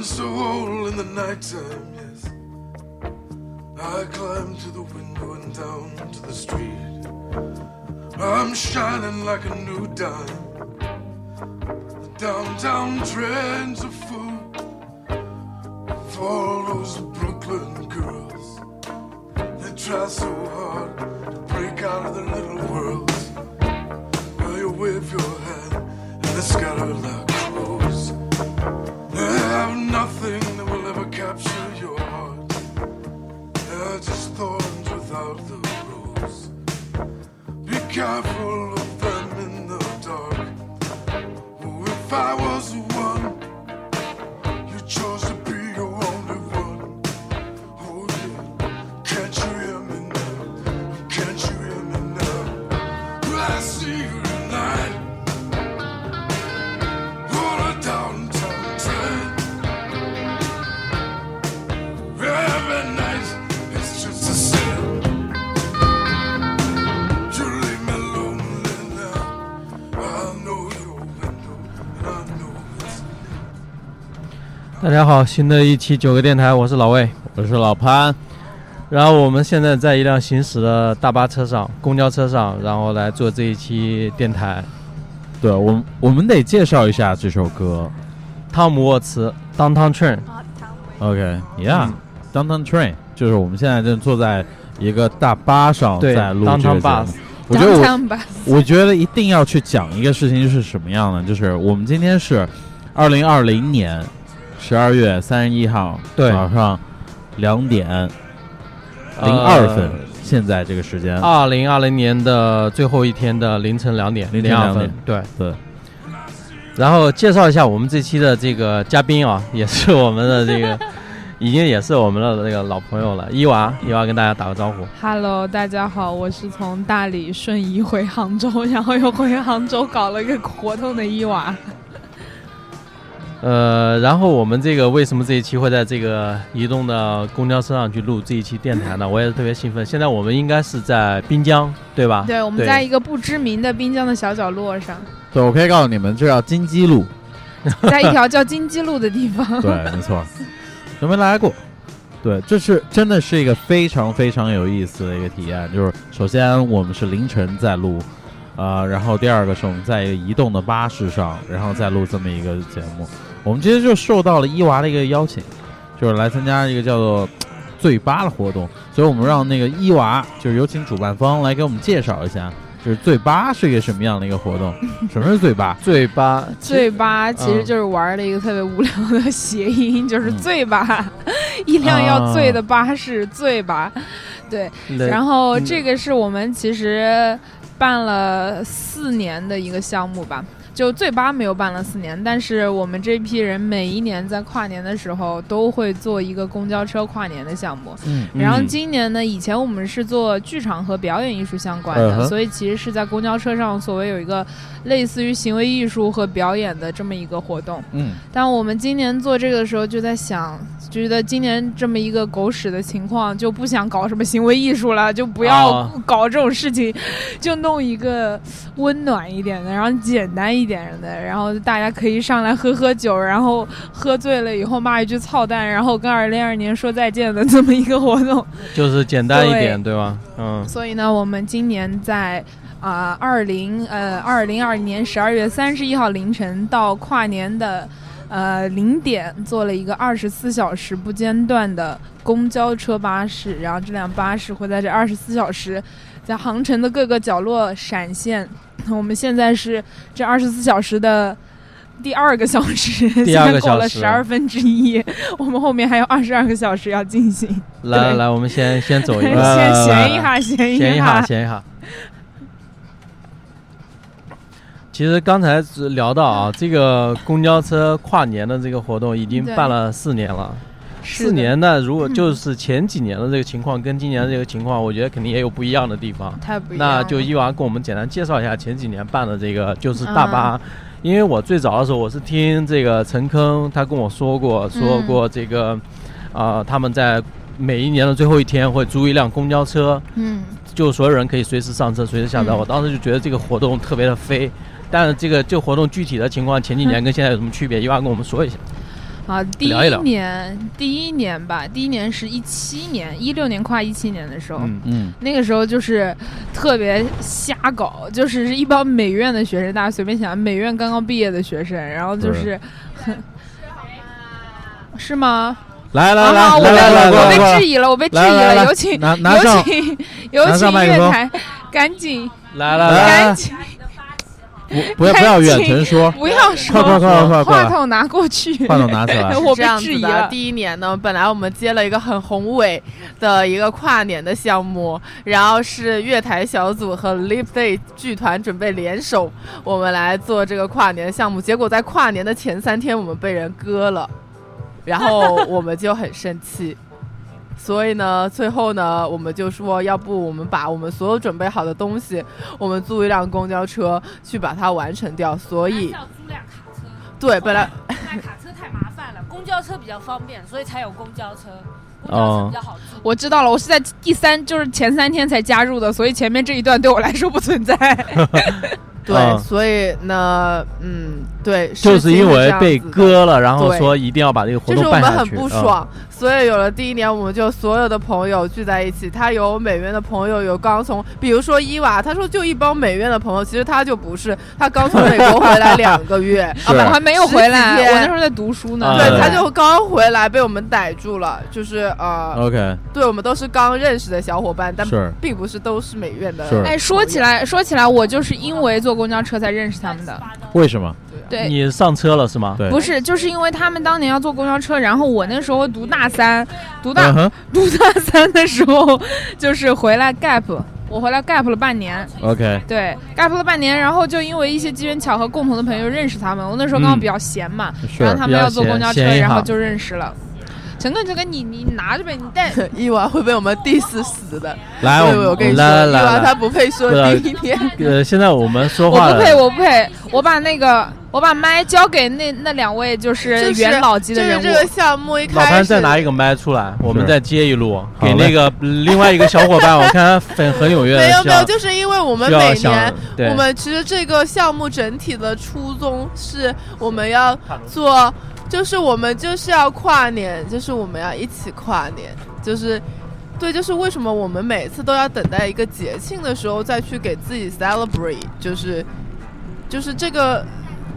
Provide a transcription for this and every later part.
a hole in the nighttime, yes. I climb to the window and down to the street. I'm shining like a new dime. The downtown trends are full for all those Brooklyn girls. They try so hard to break out of their little worlds. Well, you wave your hand 大家好，新的一期九个电台，我是老魏。我是老潘，然后我们现在在一辆行驶的大巴车上、公交车上，然后来做这一期电台。对我我们得介绍一下这首歌。汤姆沃茨《Downtown Train》，OK，Yeah，Downtown、Train 就是我们现在正坐在一个大巴上对在录这个 Downtown 节 Bus 目。我觉得我 Downtown Bus 我觉得一定要去讲一个事情是什么样的，就是我们今天是二零二零年十二月三十一号对早上两点零二分，现在这个时间。二零二零年的最后一天的凌晨两点凌晨零二分点。对，对，然后介绍一下我们这期的这个嘉宾啊，也是我们的这个，已经也是我们的那个老朋友了。伊娃，伊娃跟大家打个招呼。Hello，大家好，我是从大理瞬移回杭州，然后又回杭州搞了一个活动的伊娃。呃，然后我们这个为什么这一期会在这个移动的公交车上去录这一期电台呢？我也是特别兴奋。现在我们应该是在滨江，对吧？对，我们在一个不知名的滨江的小角落上，对，我可以告诉你们，这叫金鸡路。在一条叫金鸡路的地方。对，没错，都没有来过？对，这是真的是一个非常非常有意思的一个体验。就是首先我们是凌晨在录，呃，然后第二个是我们在一个移动的巴士上，然后再录这么一个节目。我们其实就受到了伊娃的一个邀请，就是来参加一个叫做“醉吧”的活动，所以我们让那个伊娃，就是有请主办方来给我们介绍一下，就是醉吧是一个什么样的一个活动？什么是醉吧？醉吧，醉吧其实嗯就是玩了一个特别无聊的谐音，就是嗯醉吧，一辆要醉的巴士，醉吧。对，然后嗯这个是我们其实办了四年的一个项目吧。就醉吧没有办了四年，但是我们这批人每一年在跨年的时候都会做一个公交车跨年的项目。嗯然后嗯今年呢，以前我们是做剧场和表演艺术相关的，嗯所以其实是在公交车上所谓有一个类似于行为艺术和表演的这么一个活动。嗯，但我们今年做这个的时候，就在想，觉得今年这么一个狗屎的情况，就不想搞什么行为艺术了，就不要啊搞这种事情，就弄一个温暖一点的，然后简单一点的，然后大家可以上来喝喝酒，然后喝醉了以后骂一句操蛋，然后跟二零二年说再见的这么一个活动。就是简单一点，对吧？嗯，所以呢，我们今年在啊二零呃二零二零年十二月三十一号凌晨到跨年的呃零点，做了一个二十四小时不间断的公交车巴士，然后这辆巴士会在这二十四小时在航程的各个角落闪现。我们现在是这二十四小时的。第二个小时，第二个现在过了十二分之一，我们后面还有二十二个小时要进行。来来来，我们先先走一 先个，先闲一下，闲一闲一下，闲一下。其实刚才只聊到啊，这个公交车跨年的这个活动已经办了四年了。四年呢，如果嗯就是前几年的这个情况跟今年的这个情况，我觉得肯定也有不一样的地方。太不一样了。那就伊娃跟我们简单介绍一下前几年办的这个就是大巴，嗯因为我最早的时候我是听这个陈坑他跟我说过，说嗯过这个，啊、他们在每一年的最后一天会租一辆公交车，嗯，就所有人可以随时上车，随时下车。嗯我当时就觉得这个活动特别的飞，但是这个这个活动具体的情况前几年跟现在有什么区别？一娃跟我们说一下。啊，第聊一聊一年，第一年吧，第一年是一七年，一六年跨一七年的时候，嗯，嗯，那个时候就是特别瞎搞，就是是一帮美院的学生，大家随便想，美院刚刚毕业的学生，然后就是，是吗？来来来啊我被来来来，我被质疑了，我被质疑了，来来来有请有请有请月台，赶紧来来来，来赶紧不 不要不要远程说，不要说，快快快快快，话筒拿过去，话筒拿起来。我被。质疑了。第一年呢，本来我们接了一个很宏伟的一个跨年的项目，然后是乐台小组和 Live Day 剧团准备联手，我们来做这个跨年的项目。结果在跨年的前三天，我们被人割了，然后我们就很生气。所以呢，最后呢，我们就说，要不我们把我们所有准备好的东西，我们租一辆公交车去把它完成掉。所以，要租辆卡车，对，本来买卡车太麻烦了，公交车比较方便，所以才有公交车。公交车比较好租。我知道了，我是在第三，就是前三天才加入的，所以前面这一段对我来说不存在。对，嗯所以呢，嗯，对，就是因为被割。了，然后说一定要把这个活动就是动我们很不爽，所以有了第一年，我们就所有的朋友聚在一起。他有美院的朋友，有刚从，比如说伊娃，他说就一帮美院的朋友，其实他就不是，他刚从美国回来两个月，啊我还没有回来，我那时候在读书呢。啊对，他就刚回来被我们逮住了，就是呃，OK，对我们都是刚认识的小伙伴，但并不是都是美院的。是哎，说起来，说起来，我就是因为坐公交车才认识他们的。为什么？对，你上车了是吗？对，不是，就是因为他们当年要坐公交车，然后我那时候读大三，读大、嗯读大三的时候，就是回来 gap，我回来 gap 了半年，，OK，对，gap 了半年，然后就因为一些机缘巧合，共同的朋友认识他们。我那时候刚好嗯比较闲嘛，是然后他们要坐公交车，然后就认识了。陈哥，陈哥，你你拿着呗，你带。伊娃会被我们 diss 死的。来，对，我我跟你说，来来伊娃来她不配说对第一天。呃，现在我们说我话我不配，我不配，我把那个我把麦交给那那两位就是就是元老级的人物。就是这个项目一老潘，再拿一个麦出来，我们再接一路，给那个另外一个小伙伴，我看他很很踊跃，没有没有，就是因为我们每年，我们其实这个项目整体的初衷是我们要做，就是我们就是要跨年，就是我们要一起跨年，就是。对，就是为什么我们每次都要等待一个节庆的时候再去给自己 celebrate，就是就是这个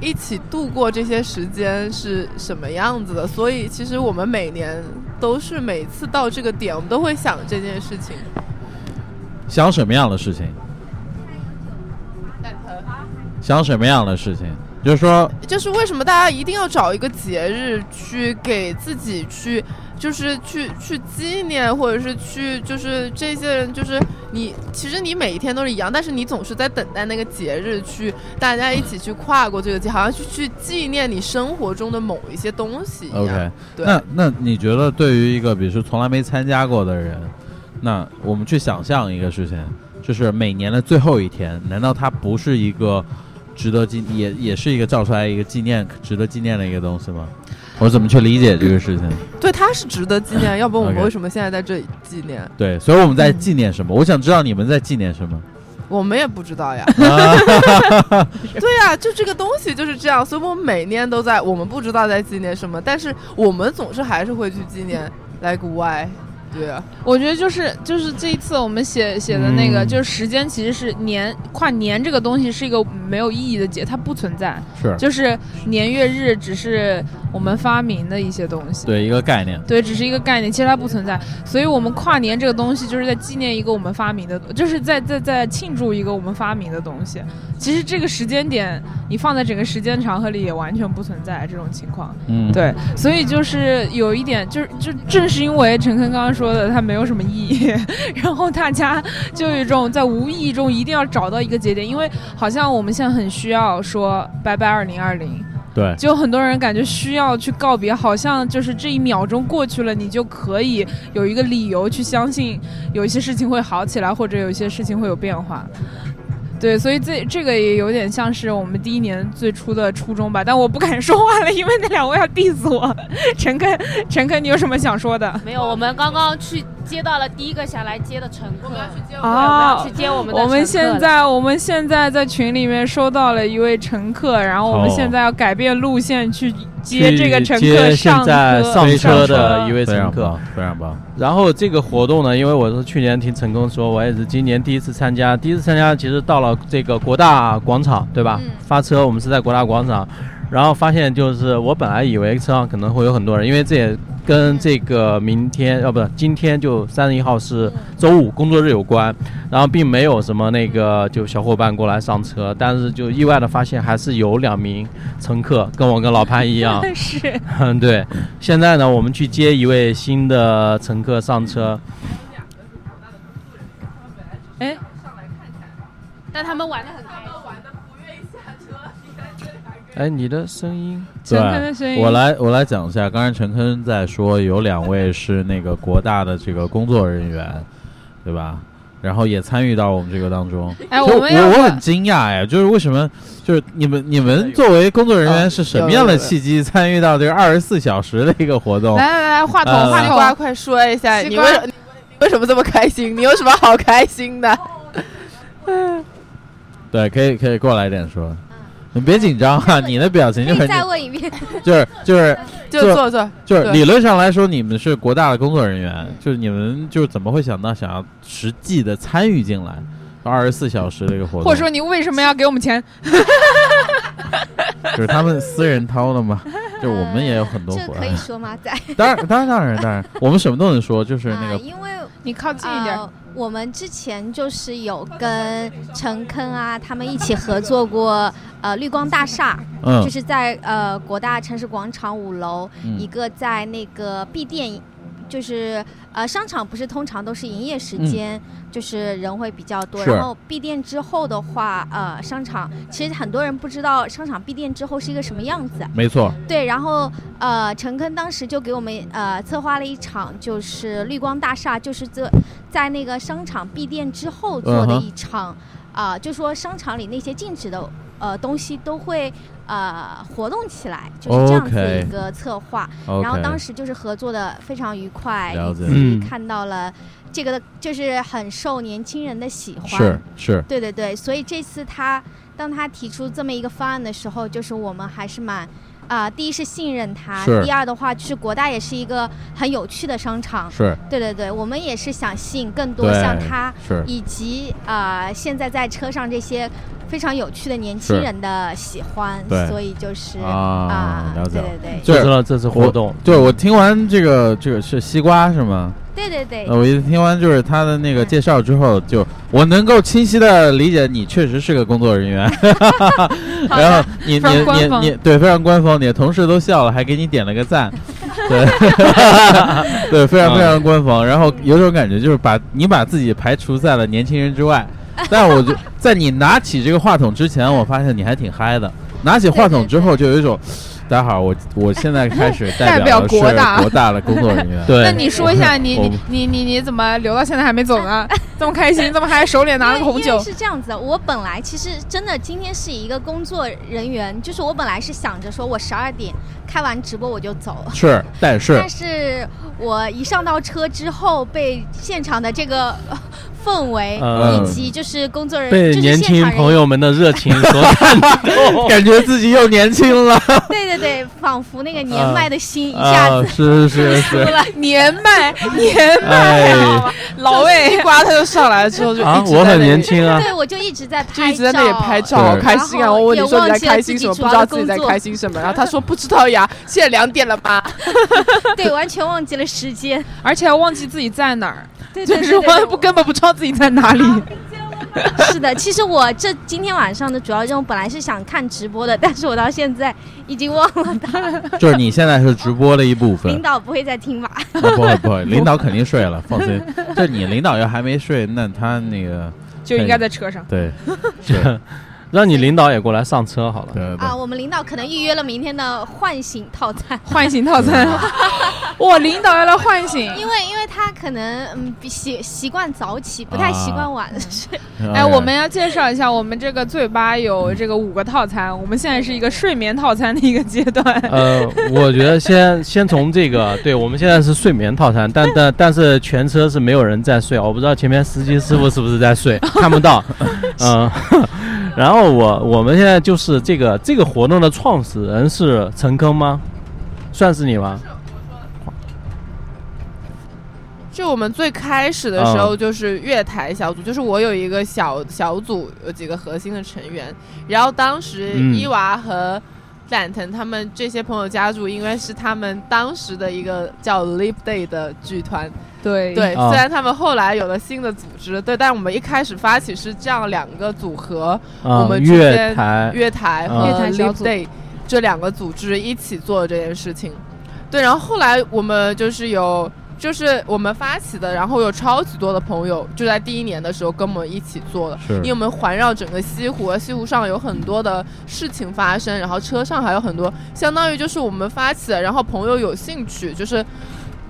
一起度过这些时间是什么样子的。所以其实我们每年都是每次到这个点，我们都会想这件事情。想什么样的事情？想什么样的事情？就是说，就是为什么大家一定要找一个节日去给自己去，就是去去纪念，或者是去就是这些人，就是你其实你每一天都是一样，但是你总是在等待那个节日去，大家一起去跨过这个节，好像去去纪念你生活中的某一些东西一样。OK，对，那那你觉得对于一个比如说从来没参加过的人，那我们去想象一个事情，就是每年的最后一天，难道它不是一个值得纪也也是一个造出来一个纪念值得纪念的一个东西吗？我怎么去理解这个事情？对，它是值得纪念，要不然我 们为什么现在在这里纪念？对，所以我们在纪念什么？我想知道你们在纪念什么。我们也不知道呀。啊 对呀、就这个东西就是这样，所以我们每年都在，我们不知道在纪念什么，但是我们总是还是会去纪念 like why，对啊，我觉得就是就是这一次我们写写的那个，嗯就是时间其实是年跨年这个东西是一个没有意义的节，它不存在，是就是年月日只是我们发明的一些东西。对一个概念。对，只是一个概念，其实它不存在。所以，我们跨年这个东西，就是在纪念一个我们发明的，就是在在在庆祝一个我们发明的东西。其实这个时间点，你放在整个时间长河里，也完全不存在这种情况。嗯，对，所以就是有一点，就是就正是因为陈坤刚刚说的，它没有什么意义，然后大家就有一种在无意义中一定要找到一个节点，因为好像我们现在很需要说拜拜二零二零，对，就很多人感觉需要去告别，好像就是这一秒钟过去了，你就可以有一个理由去相信有一些事情会好起来，或者有一些事情会有变化。对，所以这这个也有点像是我们第一年最初的初衷吧，但我不敢说话了，因为那两位要 diss 我。陈肯，陈肯，你有什么想说的？没有，我们刚刚去接到了第一个想来接的乘客，对，我们啊要去接我们的我们乘客现在我们现在在群里面收到了一位乘客，然后我们哦现在要改变路线去接这个乘客现在车上车车的一位乘客常棒。，非常棒。然后这个活动呢，因为我是去年听陈工说，我也是今年第一次参加。第一次参加，其实到了这个国大广场，对吧？嗯发车我们是在国大广场，然后发现就是我本来以为车上可能会有很多人，因为这也跟这个明天呃不是今天就三十一号是周五工作日有关，然后并没有什么那个就小伙伴过来上车，但是就意外的发现还是有两名乘客跟我跟老潘一样，是嗯，对。现在呢，我们去接一位新的乘客上车。哎，但他们玩的很。哎，你的声音，陈坑的声音我来我来讲一下，刚才陈坤在说有两位是那个国大的这个工作人员，对吧？然后也参与到我们这个当中。哎，我我我很惊讶呀，就是为什么就是你们你们作为工作人员啊是什么样的契机参与到这个二十四小时的一个活动？来来来，话筒呃话筒，快说一下，你为你为什么这么开心？你有什么好开心的？对，可以可以过来一点说。你别紧张啊，你的表情就很再问一遍。就是就是 就坐坐就是理论上来说，你们是国大的工作人员，就是你们就是怎么会想到想要实际的参与进来，二十四小时的一个活动，或者说你为什么要给我们钱？就是他们私人掏的嘛，就是我们也有很多活这可以说吗？在当然当然当然当然，我们什么都能说，就是那个啊因为你靠近一点。呃，我们之前就是有跟陈坑啊他们一起合作过，呃，绿光大厦，嗯。就是在呃国大城市广场五楼，一嗯个在那个闭店，就是呃商场不是通常都是营业时间，就是人会比较多。然后闭店之后的话，呃，商场其实很多人不知道商场闭店之后是一个什么样子。没错，对，然后呃，陈坑当时就给我们呃策划了一场，就是绿光大厦，就是这在那个商场闭店之后做的一场，啊、就说商场里那些禁止的呃东西都会呃活动起来，就是这样子一个策划。然后当时就是合作的非常愉快，看到了这个的就是很受年轻人的喜欢。是是，对对对，所以这次他当他提出这么一个方案的时候，就是我们还是蛮。啊、第一是信任他，第二的话就是国大也是一个很有趣的商场，是。对对对，我们也是想吸引更多像他是。以及啊、呃现在在车上这些非常有趣的年轻人的喜欢，所以就是啊了解对对对就就是知道这次活动，对我听完这个这个是西瓜是吗？对对对。呃，我一听完就是他的那个介绍之后，就我能够清晰的理解你确实是个工作人员，好 然后，你你你你对非常官方，你的同事都笑了，还给你点了个赞，对 对，非常非常官方。然后有种感觉就是把你把自己排除在了年轻人之外，但我就在你拿起这个话筒之前，我发现你还挺嗨的。拿起话筒之后，就有一种。大家好，我我现在开始代 代表的是国大国大的工作人员。对，那你说一下，你你你你你怎么留到现在还没走呢？这么开心，怎么还手里拿了个红酒是这样子的，我本来其实真的今天是一个工作人员，就是我本来是想着说我十二点开完直播我就走，是，但是但是我一上到车之后，被现场的这个呃氛围、嗯以及就是工作人员被就是年轻现场朋友们的热情所感动。感觉自己又年轻了。对对对，仿佛那个年迈的心一下啊，子。是是是，年迈年迈，老魏一刮他就上来了之后就啊，一直我很在那里，年轻啊，对，我就一直在就拍一直在那里拍照，好开心啊！我问你说你在也忘记了开心什么？不知道自己在开心什么，然后他说不知道呀，现在两点了吧？对，完全忘记了时间。而且还忘记自己在哪儿，对对就是我不根本不知道自己在哪里。是的，其实我这今天晚上的主要任务本来是想看直播的，但是我到现在已经忘了它。就是你现在是直播的一部分领。导不会再听吧？啊不会不会，领导肯定睡了，放心。就你领导要还没睡，那他那个就应该在车上。对，是，让你领导也过来上车好了。对对啊，我们领导可能预约了明天的唤醒套餐。唤醒套餐，我，领导要来唤醒。因为因为他可能嗯比习习惯早起，不太习惯晚睡。哎，我们要介绍一下，我们这个醉吧有这个五个套餐，我们现在是一个睡眠套餐的一个阶段。呃，我觉得先先从这个，对我们现在是睡眠套餐，但但但是全车是没有人在睡，我不知道前面司机师傅是不是在睡，看不到。嗯，然后我我们现在就是这个这个活动的创始人是陈坑吗？算是你吗？就我们最开始的时候，就是月台小组，就是我有一个小小组，有几个核心的成员。然后当时伊娃和展腾他们这些朋友加入，因为是他们当时的一个叫 Live Day 的剧团。对对，虽然他们后来有了新的组织，对，但我们一开始发起是这样两个组合，我们月台。月台和 Live Day 这两个组织一起做这件事情。对，然后后来我们就是有。就是我们发起的，然后有超级多的朋友就在第一年的时候跟我们一起做的，因为我们环绕整个西湖，西湖上有很多的事情发生，然后车上还有很多，相当于就是我们发起的，然后朋友有兴趣，就是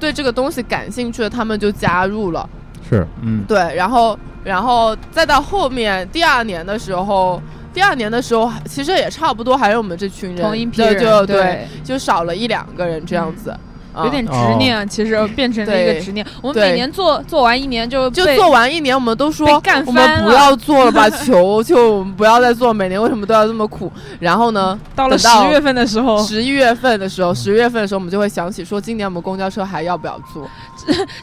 对这个东西感兴趣的，他们就加入了。是，嗯，对，然后，然后再到后面第二年的时候，第二年的时候其实也差不多，还是我们这群人，同一批人，就对，就少了一两个人这样子。有点执念，其实变成了一个执念。我们每年做做完一年就就做完一年，我们都说我们不要做了吧，求求我们不要再做。每年为什么都要这么苦？然后呢，到了十月份的时候，十一月份的时候，十月份的时候，我们就会想起说，今年我们公交车还要不要做？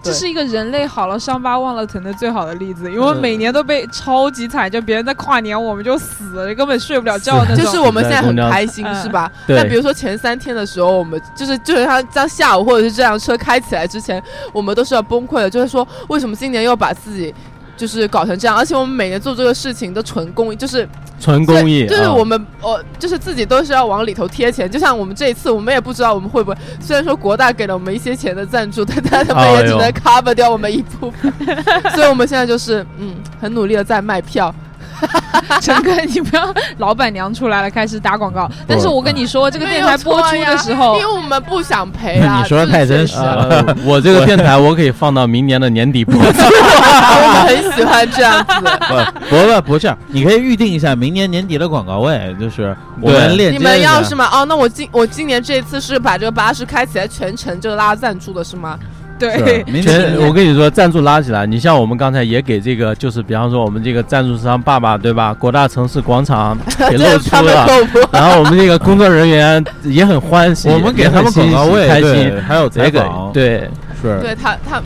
这是一个人类好了伤疤忘了疼的最好的例子，因为每年都被超级惨，就别人在跨年，我们就死了，根本睡不了觉那种。就是我们现在很开心，是吧？那比如说前三天的时候，我们就是就是他在下午或者是这辆车开起来之前，我们都是要崩溃的，就是说为什么今年要把自己。就是搞成这样，而且我们每年做这个事情都纯公益，就是纯公益，就是我们哦，就是自己都是要往里头贴钱。就像我们这一次，我们也不知道我们会不会，虽然说国大给了我们一些钱的赞助，但但他们也只能 cover 掉我们一部分。所以我们现在就是嗯，很努力的在卖票。陈哥，你不要老板娘出来了，开始打广告。但是我跟你说，这个电台播出的时候，因为我们不想赔啊。你说的太真实了。我这个电台我可以放到明年的年底播。我们很喜欢这样子。不不不是，你可以预定一下明年年底的广告位，就是我们链接。你们要是吗？哦，那我今我今年这次是把这个巴士开起来，全程就拉赞助的是吗？对，全我跟你说，赞助拉起来。你像我们刚才也给这个，就是比方说我们这个赞助商爸爸，对吧？国大城市广场给露出了，然后我们这个工作人员也很欢喜，我们给他们广告位，开心，还有这个，对，是，对他他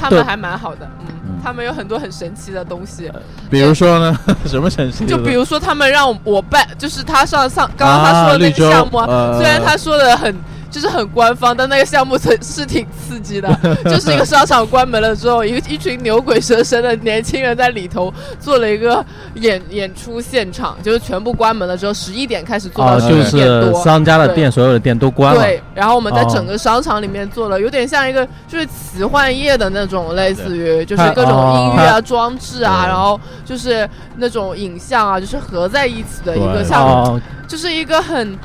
他们还蛮好的，嗯，他们有很多很神奇的东西，比如说呢，什么神奇？就比如说他们让我办，就是他上上刚刚他说的那个项目，虽然他说的很。就是很官方，但那个项目是是挺刺激的。就是一个商场关门了之后，一个一群牛鬼蛇神的年轻人在里头做了一个演演出现场，就是全部关门了之后，十一点开始做到十一点多，商家的店所有的店都关了。对，然后我们在整个商场里面做了，有点像一个就是奇幻夜的那种，类似于就是各种音乐啊、装置啊，然后就是那种影像啊，就是合在一起的一个项目，就是一个很。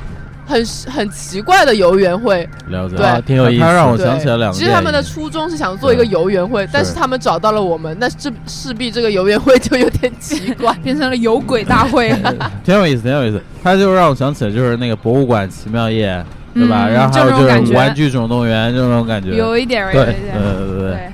很很奇怪的游园会，了解对，挺有意思。他让我想起了两个。其实他们的初衷是想做一个游园会，但是他们找到了我们，那这势必这个游园会就有点奇怪，变成了有鬼大会。挺有意思，挺有意思。他就让我想起了就是那个博物馆奇妙夜，对吧？然后还有就是玩具总动员这种感觉，有一点，对，对对对对。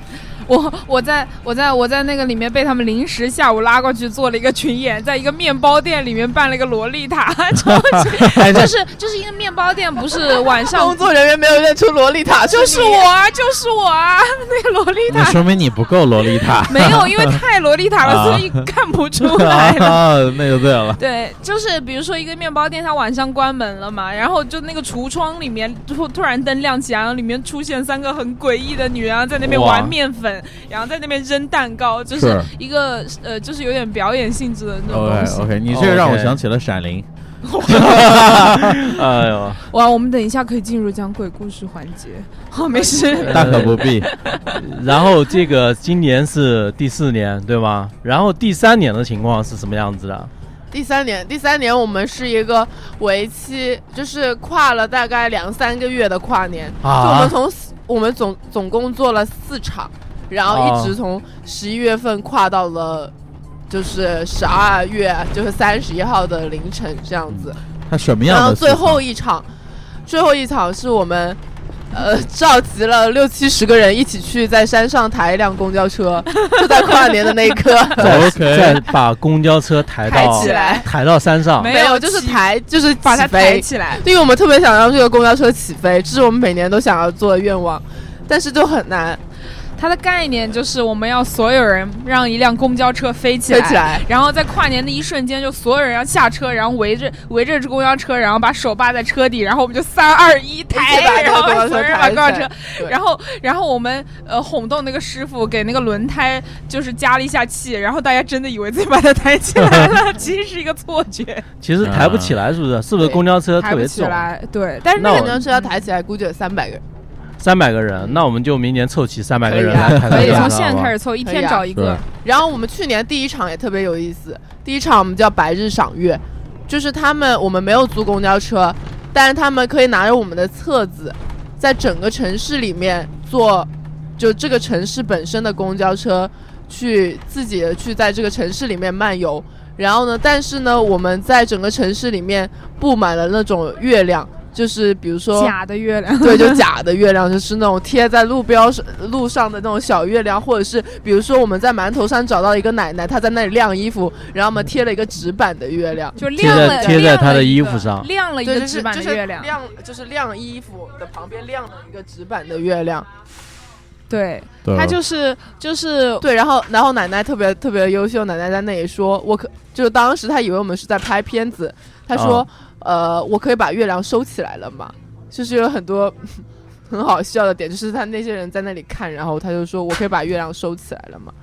我我在我在我在那个里面被他们临时下午拉过去做了一个群演，在一个面包店里面办了一个萝莉塔，就是就是一个面包店，不是 晚上工作人员没有认出萝莉塔，就是我啊，就是我啊，那个萝莉塔，说明你不够萝莉塔，没有，因为太萝莉塔了，所以看不出来啊，那就对了，对，就是比如说一个面包店，它晚上关门了嘛，然后就那个橱窗里面突突然灯亮起来，然后里面出现三个很诡异的女人在那边玩面粉。然后在那边扔蛋糕，就是一个呃，就是有点表演性质的那种东西。OK，你这个让我想起了《闪灵》。哎呦！哇，我们等一下可以进入讲鬼故事环节。好，没事，大可不必。然后这个今年是第四年，对吗？然后第三年的情况是什么样子的？第三年，第三年我们是一个为期，就是跨了大概两三个月的跨年。啊！我们从我们总总共做了四场，然后一直从十一月份跨到了就是十二月，就是三十一号的凌晨这样子。他什么样的？然后最后一场，最后一场是我们。呃，召集了六七十个人一起去在山上抬一辆公交车，就在跨年的那一刻，再 把公交车抬到起来，抬到山上。没有，就是抬，就是把它抬起来。因为我们特别想让这个公交车起飞，这是我们每年都想要做的愿望，但是就很难。它的概念就是我们要所有人让一辆公交车飞起来，飞起来然后在跨年的一瞬间，就所有人要下车，然后围着围着这公交车，然后把手扒在车底，然后我们就三二一抬，然后所有人把公交车，然后然后我们呃哄动那个师傅给那个轮胎就是加了一下气，然后大家真的以为自己把它抬起来了，其实是一个错觉。其实抬不起来，是不是？是不是公交车特别重？对，但是那个公交车要抬起来，估计有三百个人。三百个人，那我们就明年凑齐三百个人来开可以从现在开始凑，一天找一个。然后我们去年第一场也特别有意思，第一场我们叫白日赏月，就是他们我们没有租公交车，但是他们可以拿着我们的册子，在整个城市里面坐，就这个城市本身的公交车，去自己的去在这个城市里面漫游。然后呢，但是呢，我们在整个城市里面布满了那种月亮。就是比如说假的月亮，对，就假的月亮，就是那种贴在路标上路上的那种小月亮，或者是比如说我们在馒头山找到一个奶奶，她在那里晾衣服，然后我们贴了一个纸板的月亮，就贴在贴在她的衣服上，晾了一个纸板的月亮，晾就是晾衣服的旁边晾了一个纸板的月亮，对，她就是就是对，然后然后奶奶特别特别优秀，奶奶在那里说，我可就当时她以为我们是在拍片子，她说。呃，我可以把月亮收起来了嘛？就是有很多 很好笑的点，就是他那些人在那里看，然后他就说我可以把月亮收起来了嘛？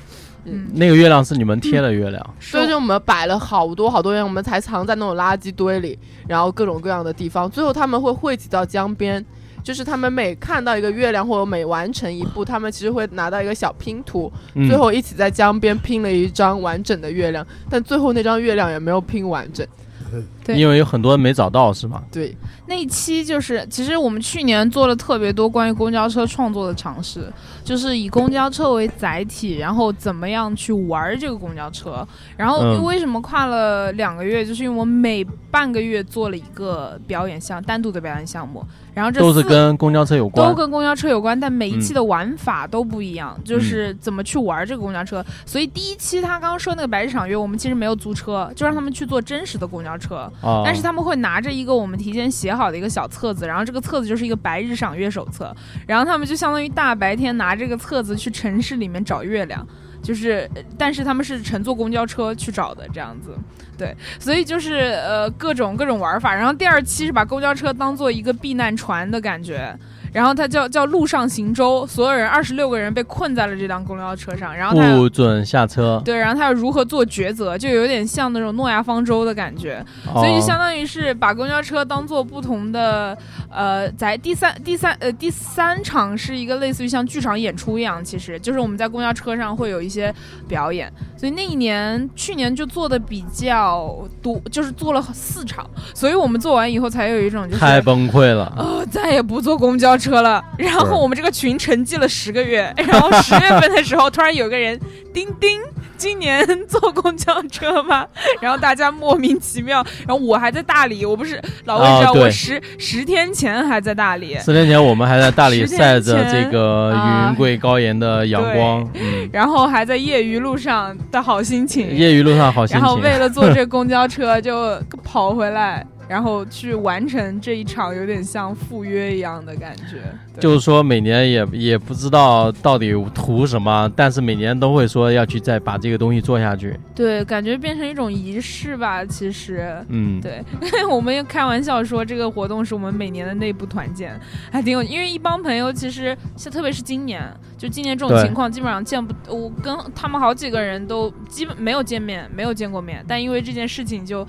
嗯，那个月亮是你们贴的月亮，所以就我们摆了好多好多月亮，我们才藏在那种垃圾堆里，然后各种各样的地方，最后他们会汇集到江边，就是他们每看到一个月亮或者每完成一步，他们其实会拿到一个小拼图，最后一起在江边拼了一张完整的月亮，但最后那张月亮也没有拼完整。因为有很多人没找到，是吗？对，那一期就是，其实我们去年做了特别多关于公交车创作的尝试，就是以公交车为载体，然后怎么样去玩这个公交车。然后为什么跨了两个月？就是因为我每半个月做了一个表演项，单独的表演项目。然后这都是跟公交车有关，都跟公交车有关，但每一期的玩法都不一样，就是怎么去玩这个公交车。所以第一期他刚刚说那个白日赏月，我们其实没有租车，就让他们去坐真实的公交车。但是他们会拿着一个我们提前写好的一个小册子，然后这个册子就是一个白日赏月手册，然后他们就相当于大白天拿这个册子去城市里面找月亮，就是，但是他们是乘坐公交车去找的这样子。对，所以就是呃各种各种玩法，然后第二期是把公交车当做一个避难船的感觉。然后他叫叫路上行舟，所有人二十六个人被困在了这辆公交车上，然后不准下车。对，然后他要如何做抉择，就有点像那种诺亚方舟的感觉，所以就相当于是把公交车当做不同的呃，在第三第三呃第三场是一个类似于像剧场演出一样，其实就是我们在公交车上会有一些表演，所以那一年去年就做的比较多，就是做了四场，所以我们做完以后才有一种就是太崩溃了，呃，再也不坐公交。车了，然后我们这个群沉寂了十个月，然后十月份的时候，突然有个人，丁丁，今年坐公交车吗？然后大家莫名其妙，然后我还在大理，我不是老魏知道，我十十天前还在大理，十天前我们还在大理晒着这个云贵高原的阳光，然后还在业余路上的好心情，业余路上好心情，然后为了坐这 公交车就跑回来。然后去完成这一场有点像赴约一样的感觉，就是说每年也也不知道到底图什么，但是每年都会说要去再把这个东西做下去。对，感觉变成一种仪式吧。其实，嗯，对，我们开玩笑说这个活动是我们每年的内部团建，还挺有，因为一帮朋友其实像特别是今年，就今年这种情况基本上见不，我跟他们好几个人都基本没有见面，没有见过面，但因为这件事情就。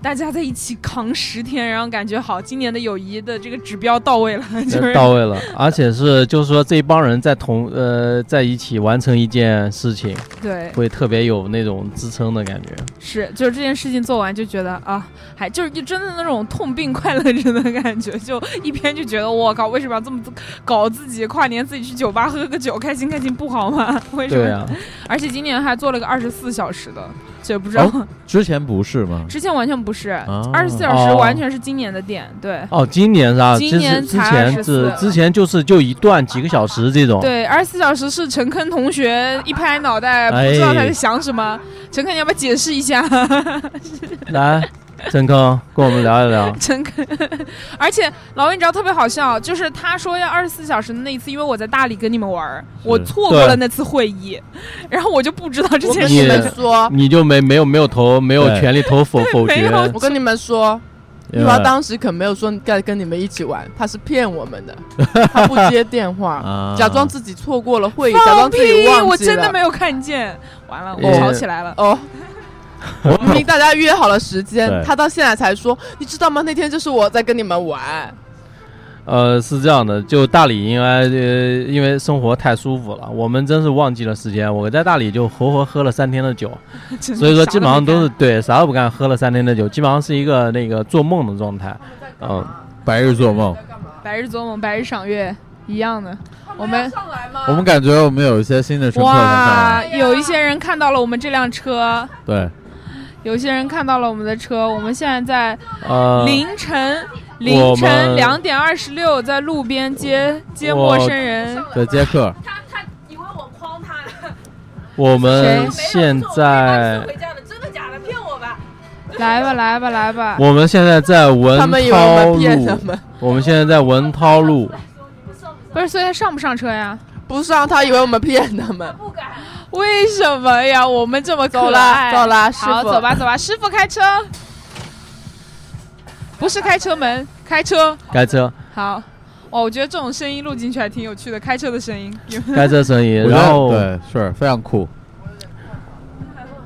大家在一起扛十天，然后感觉好，今年的友谊的这个指标到位了，就是到位了，而且是就是说这一帮人在同呃在一起完成一件事情，对，会特别有那种支撑的感觉。是，就是这件事情做完就觉得啊，还就是就真的那种痛并快乐着的感觉，就一边就觉得我靠，为什么要这么搞自己？跨年自己去酒吧喝个酒，开心开心不好吗？为什么？对啊，而且今年还做了个二十四小时的，这不知道、哦之前不是吗？之前完全不是，哦二十四小时完全是今年的店，对。哦，今年是吧？今年才前是24之前就是就一段几个小时这种。对，二十四小时是陈坑同学一拍脑袋，不知道他在想什么。陈坑，你要不要解释一下？来，陈坑跟我们聊一聊。陈坑，而且老魏，你知道特别好笑，就是他说要二十四小时的那一次，因为我在大理跟你们玩儿，我错过了那次会议，然后我就不知道这件事我跟 你们说，你就没没有没有投没有权利投否否决。我跟你们说，玉华当时可没有说该跟你们一起玩，他是骗我们的，他不接电话，啊假装自己错过了会议，假放装自己屁！忘记了。我真的没有看见，完了，我呃吵起来了。哦。明明大家约好了时间，他到现在才说，你知道吗？那天就是我在跟你们玩。呃，是这样的，就大理因为呃因为生活太舒服了，我们真是忘记了时间。我在大理就活活喝了三天的酒，所以说基本上都是对啥都不干，喝了三天的酒，基本上是一个那个做梦的状态。嗯，白日做梦，白日做梦，白日赏月一样的。我们我们感觉我们有一些新的乘客在上哇，有一些人看到了我们这辆车，对，有些人看到了我们的车。我们现在在呃，凌晨我凌晨两点二十六，在路边接接陌生人。对接客，他他以为我诓他了，我们现在回家的，真的假的？骗我吧！来吧，来吧，来吧。我们现在在文涛路，我们现在在文涛路。不是，所以他上不上车呀？不上他以为我们骗他们。不敢。为什么呀？我们这么可走爱啦走了师好，傅走吧，走吧，师傅开车。不是开车门，开车。开车，好。哦，我觉得这种声音录进去还挺有趣的，开车的声音。开车生意，我觉得然后对是非常酷，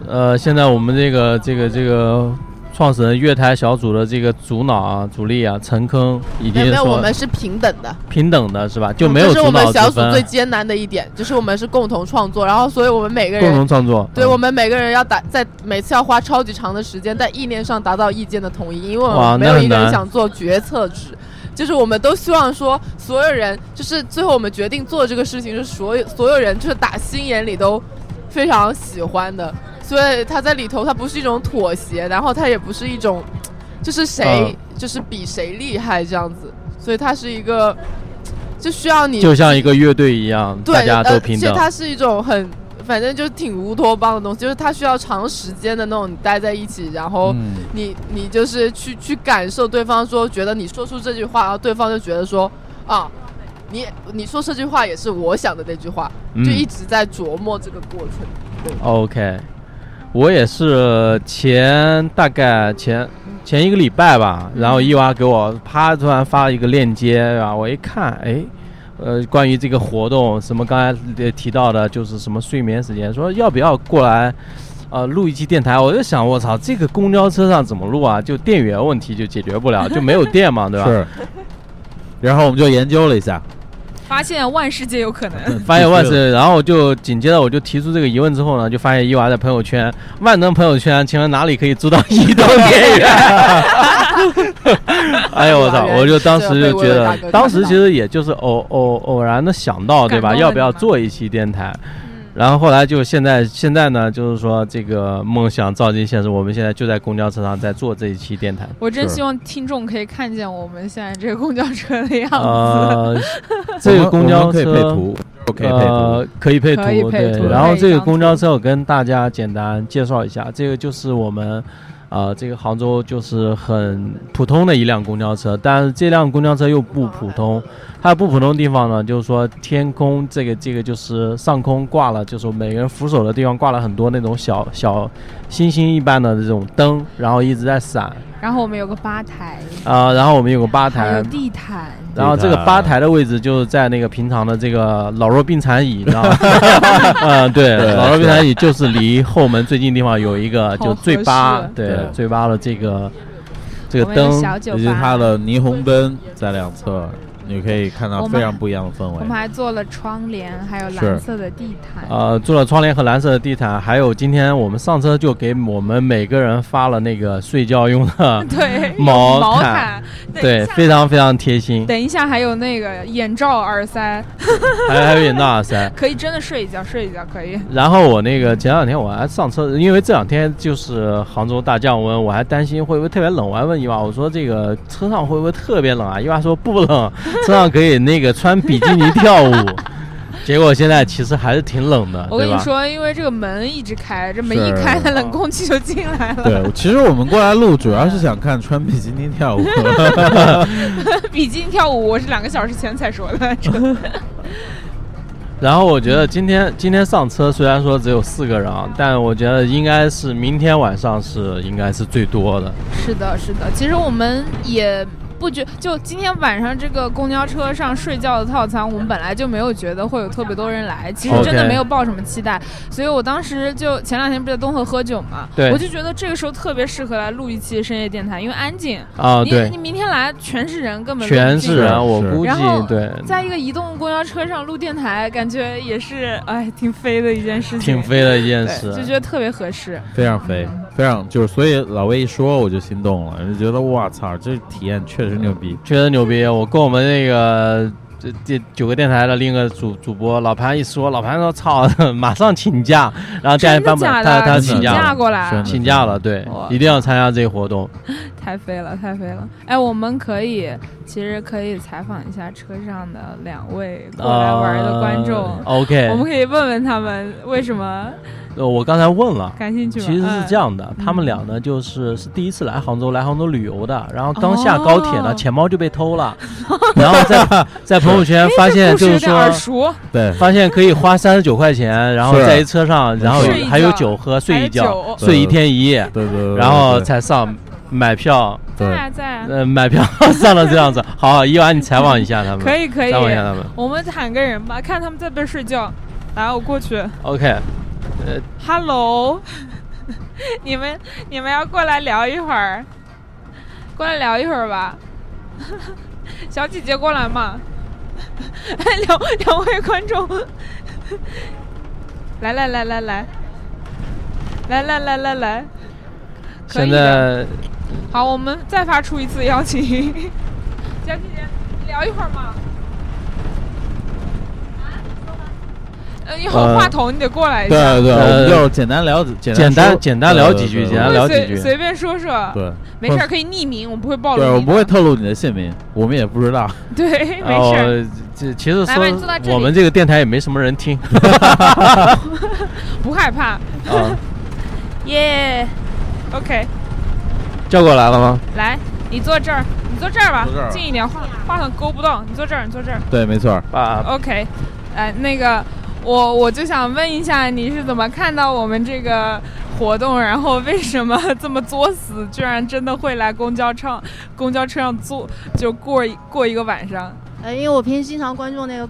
呃，现在我们这个这个这个创始人月台小组的这个主脑啊、主力啊，陈坑已经没有，我们是平等的，平等的是吧？就没有这是我们小组最，艰难的一点，就是我们是共同创作，然后所以我们每个人共同创作。对嗯我们每个人要打在每次要花超级长的时间在意念上达到意见的统一，因为我们没有一个人想做决策制，就是我们都希望说所有人就是最后我们决定做这个事情是所有所有人就是打心眼里都非常喜欢的，所以他在里头他不是一种妥协，然后他也不是一种就是谁、就是比谁厉害这样子，所以他是一个就需要你就像一个乐队一样，对，大家都呃平等。而且它是一种很，反正就挺乌托邦的东西，就是它需要长时间的那种你待在一起，然后嗯，你你就是去去感受对方说，觉得你说出这句话，然后对方就觉得说啊。你你说这句话也是我想的那句话，嗯就一直在琢磨这个过程。OK，我也是前大概前前一个礼拜吧，然后伊娃给我啪突然发了一个链接，然后我一看，哎，呃，关于这个活动，什么刚才呃提到的，就是什么睡眠时间，说要不要过来，呃，录一期电台，我就想，我操，这个公交车上怎么录啊？就电源问题就解决不了，就没有电嘛，对吧？是。然后我们就研究了一下，发现万事皆有可能。发现万事，然后就紧接着我就提出这个疑问之后呢，就发现伊娃在朋友圈，万能朋友圈，请问哪里可以租到移动电源？哎呦我操！我就当时就觉得，当时其实也就是偶偶偶然的想到，对吧？要不要做一期电台？然后后来就现在现在呢，就是说这个梦想照进现实，我们现在就在公交车上在做这一期电台。我真希望听众可以看见我们现在这个公交车的样子。呃，这个公交车可以配图，可以配呃图，，可以配图，对。然后这个公交车，我跟大家简单介绍一下，这个就是我们，呃，这个杭州就是很普通的一辆公交车，但是这辆公交车又不普通。它不普通的地方呢，就是说天空这个这个就是上空挂了，就是每个人扶手的地方挂了很多那种小小星星一般的这种灯，然后一直在闪然后我们有个吧台，啊、然后我们有个吧台还有，地毯，然后这个吧台的位置就是在那个平常的这个老弱病残椅，你知道吗？嗯，对，老弱病残椅就是离后门最近地方有一个就好醉吧，对对，醉吧的这个这个灯，以及，它的。霓虹灯在两侧，你可以看到非常不一样的氛围我们。还做了窗帘，还有蓝色的地毯。呃，做了窗帘和蓝色的地毯，还有今天我们上车就给我们每个人发了那个睡觉用的 对，毛有 毛毯对，非常非常贴心，等一下还有那个眼罩、耳塞，还还有眼罩耳塞。可以真的睡一觉，睡一觉可以。然后我那个前两天我还上车，因为这两天就是杭州大降温，我还担心会不会特别冷。我还问伊娃，我说这个车上会不会特别冷啊？伊娃说不冷，车上可以那个穿比基尼跳舞。结果现在其实还是挺冷的，我跟你说，因为这个门一直开，这门一开，它冷空气就进来了。对，其实我们过来录主要是想看穿比基尼跳舞。比基尼跳舞，我是两个小时前才说的。这个然后我觉得今天今天上车虽然说只有四个人啊，但我觉得应该是明天晚上是应该是最多的。是的，是的。其实我们也不觉，就今天晚上这个公交车上睡觉的套餐，我们本来就没有觉得会有特别多人来，其实真的没有抱什么期待。所以我当时就前两天不是在东河喝酒嘛，对我就觉得这个时候特别适合来录一期深夜电台，因为安静。啊，你对你，明天来全是人，根本全是人，我估计然后对，在一个移动公交车上录电台，感觉也是哎挺飞的一件事情，挺飞的一件，事就。觉得特别合适。非常飞，非常就是，所以老魏一说我就心动了，就觉得哇操，这体验确实牛逼。确实牛逼！我跟我们那个这这九个电台的另一个主主播老潘一说，老潘说：“操，马上请假。”然后第二天版本？他他请假，过来请假了，对，一定要参加这个活动。太飞了，太飞了！哎，我们可以其实可以采访一下车上的两位过来玩的观众。呃 OK，我们可以问问他们为什么呃我刚才问了。感兴趣？其实是这样的，嗯他们俩呢，就是是第一次来杭州，来杭州旅游的，然后刚下高铁呢，哦钱包就被偷了，然后在 在朋友圈发哎，现就是说，对，发现可以花三十九块钱，然后在一车上，然后还有酒喝，睡一觉，睡一天一夜，对对对，然后对才上买票，对在啊在啊，呃，买票 上了这样子。好，好伊娃，你采访一下他们，可以可以采，访一下他们。我们喊个人吧，看他们在不在睡觉。来，我过去。OK，呃 Hello，你们你们要过来聊一会儿，过来聊一会儿吧。小姐姐过来嘛，两两位观众，来来来来来，来来来来来，可现。在好，我们再发出一次邀请，小姐姐聊一会儿嘛。呃，一会儿呃话筒你得过来一下。对对，我呃们就简单聊，简简单简单聊几句简单聊几句。随随便说说，对，没事儿，可以匿名，我不会暴露对，我不会透露你的姓名，我们也不知道。对，没事这其实说我们这个电台也没什么人听。不害怕。啊。耶、OK，叫过来了吗？来，你坐这儿，你坐这儿吧坐这儿，近一点，话话筒勾不动，你坐这儿，你坐这儿。对，没错。爸，OK，哎，那个，我我就想问一下，你是怎么看到我们这个活动？然后为什么这么作死，居然真的会来公交车公交车上坐，就过一过一个晚上？呃，因为我平时经常关注那个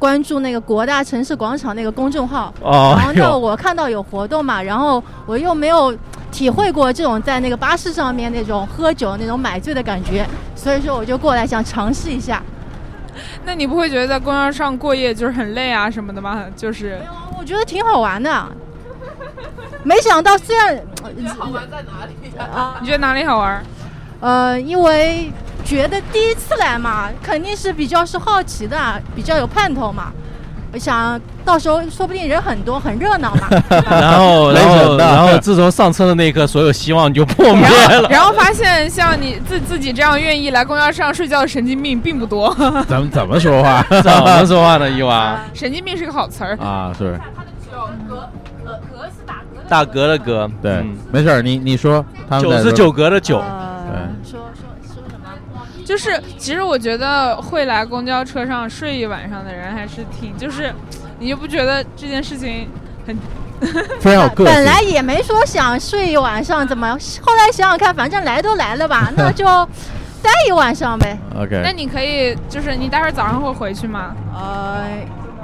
关注那个国大城市广场那个公众号，哦然后呢，我看到有活动嘛，然后我又没有体会过这种在那个巴士上面那种喝酒那种买醉的感觉，所以说我就过来想尝试一下。那你不会觉得在公交上过夜就是很累啊什么的吗？就是我觉得挺好玩的，没想到虽然 好玩在哪里、啊你觉得哪里好玩？呃，因为觉得第一次来嘛，肯定是比较是好奇的，比较有盼头嘛。我想到时候说不定人很多，很热闹嘛。然后然后然后自从上车的那一刻，所有希望就破灭然后了。然后发现像你自自己这样愿意来公交车上睡觉的神经病并不多。咱们怎么说话 怎么说话呢，伊娃？神经病是个好词儿。啊？是大格的格，对嗯，没事儿，你你说，九十九格的九，呃说说说什么？就是其实我觉得会来公交车上睡一晚上的人还是挺，就是你就不觉得这件事情很 非常有个性。本来也没说想睡一晚上，怎么？后来想想看，反正来都来了吧，那就 待一晚上呗。那 OK，那你可以，就是你待会儿早上会回去吗？呃，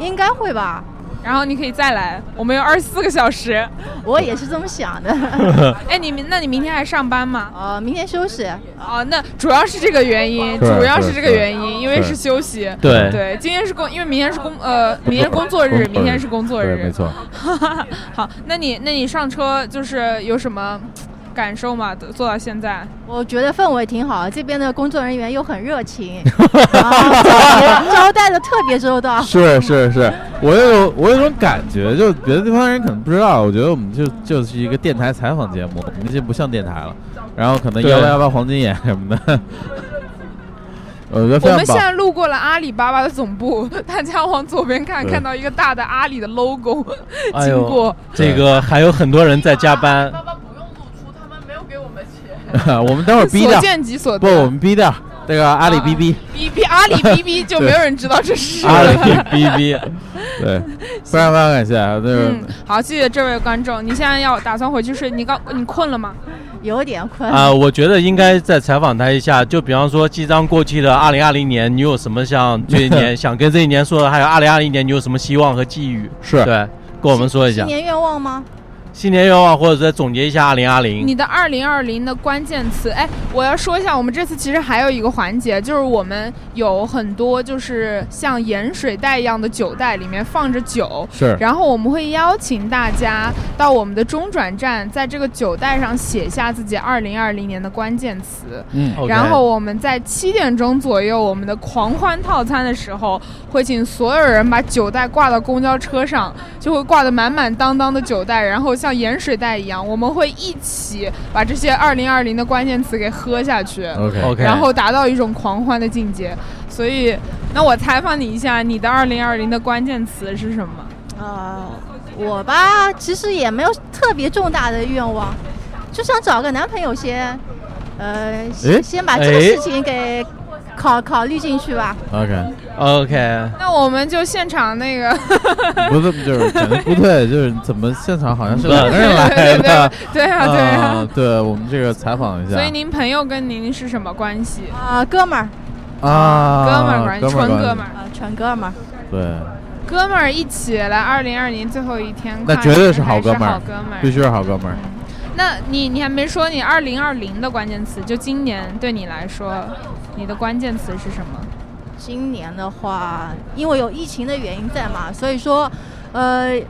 应该会吧，然后你可以再来，我们有二十四个小时。我也是这么想的。哎，你明那你明天还上班吗？呃，明天休息。哦，那主要是这个原因，主要是这个原因，因为是是休息。对对，今天是工，因为明天是工，呃，明天是工作日，明天是工作对，日没。错。好，那你那你上车就是有什么感受嘛？做到现在，我觉得氛围挺好，这边的工作人员又很热情，然后招招待的特别周到。是是是，我有我有种感觉，就别的地方人可能不知道，我觉得我们就就是一个电台采访节目，我们这不像电台了。然后可能对幺八幺八黄金眼什么的，我觉得我们现。在路过了阿里巴巴的总部，大家往左边看，看到一个大的阿里的 logo 经过。这个还有很多人在加班爸。爸不用露出，他们没有给我们钱。我们待会儿逼所掉，见即所不，我们逼掉这个阿里逼逼，哔哔 阿里哔哔就没有人知道这是。阿里逼逼，对，非常非常感谢嗯，好，谢谢这位观众。你现在要打算回去睡？你刚你困了吗？有点困。啊、我觉得应该再采访他一下。就比方说，即将过去的二零二零年，你有什么像这一年 想跟这一年说的？还有二零二零年，你有什么希望和寄语？是对，跟我们说一下新。年愿望吗？新年愿望，或者再总结一下二零二零。你的二零二零的关键词，哎，我要说一下，我们这次其实还有一个环节，就是我们有很多就是像盐水袋一样的酒袋，里面放着酒，是然后我们会邀请大家到我们的中转站，在这个酒袋上写下自己二零二零年的关键词。嗯然后我们在七点钟左右，我们的狂欢套餐的时候，会请所有人把酒袋挂到公交车上，就会挂得满满当当的酒袋，然后像盐水袋一样，我们会一起把这些二零二零的关键词给喝下去。OK OK，然后达到一种狂欢的境界，所以，那我采访你一下，你的二零二零的关键词是什么？呃，我吧，其实也没有特别重大的愿望，就想找个男朋友先，呃，先先把这个事情给考考虑进去吧。OK，OK，那我们就现场那个，不是就是感觉不对，就是怎么现场好像是对两个人来 对对对。对啊对啊。啊，对，我们这个采访一下。所以您朋友跟您是什么关系？啊、哥们儿，啊，哥们儿关系，纯哥们儿。啊、纯哥们儿，对，哥们儿一起来，二零二零最后一天那绝对是好哥们儿好哥们儿。必须是好哥们儿。那你你还没说你二零二零的关键词，就今年对你来说，你的关键词是什么？今年的话，因为有疫情的原因在嘛，所以说，呃，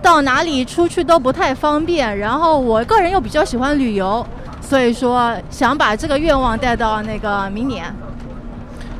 到哪里出去都不太方便。然后我个人又比较喜欢旅游，所以说想把这个愿望带到那个明年。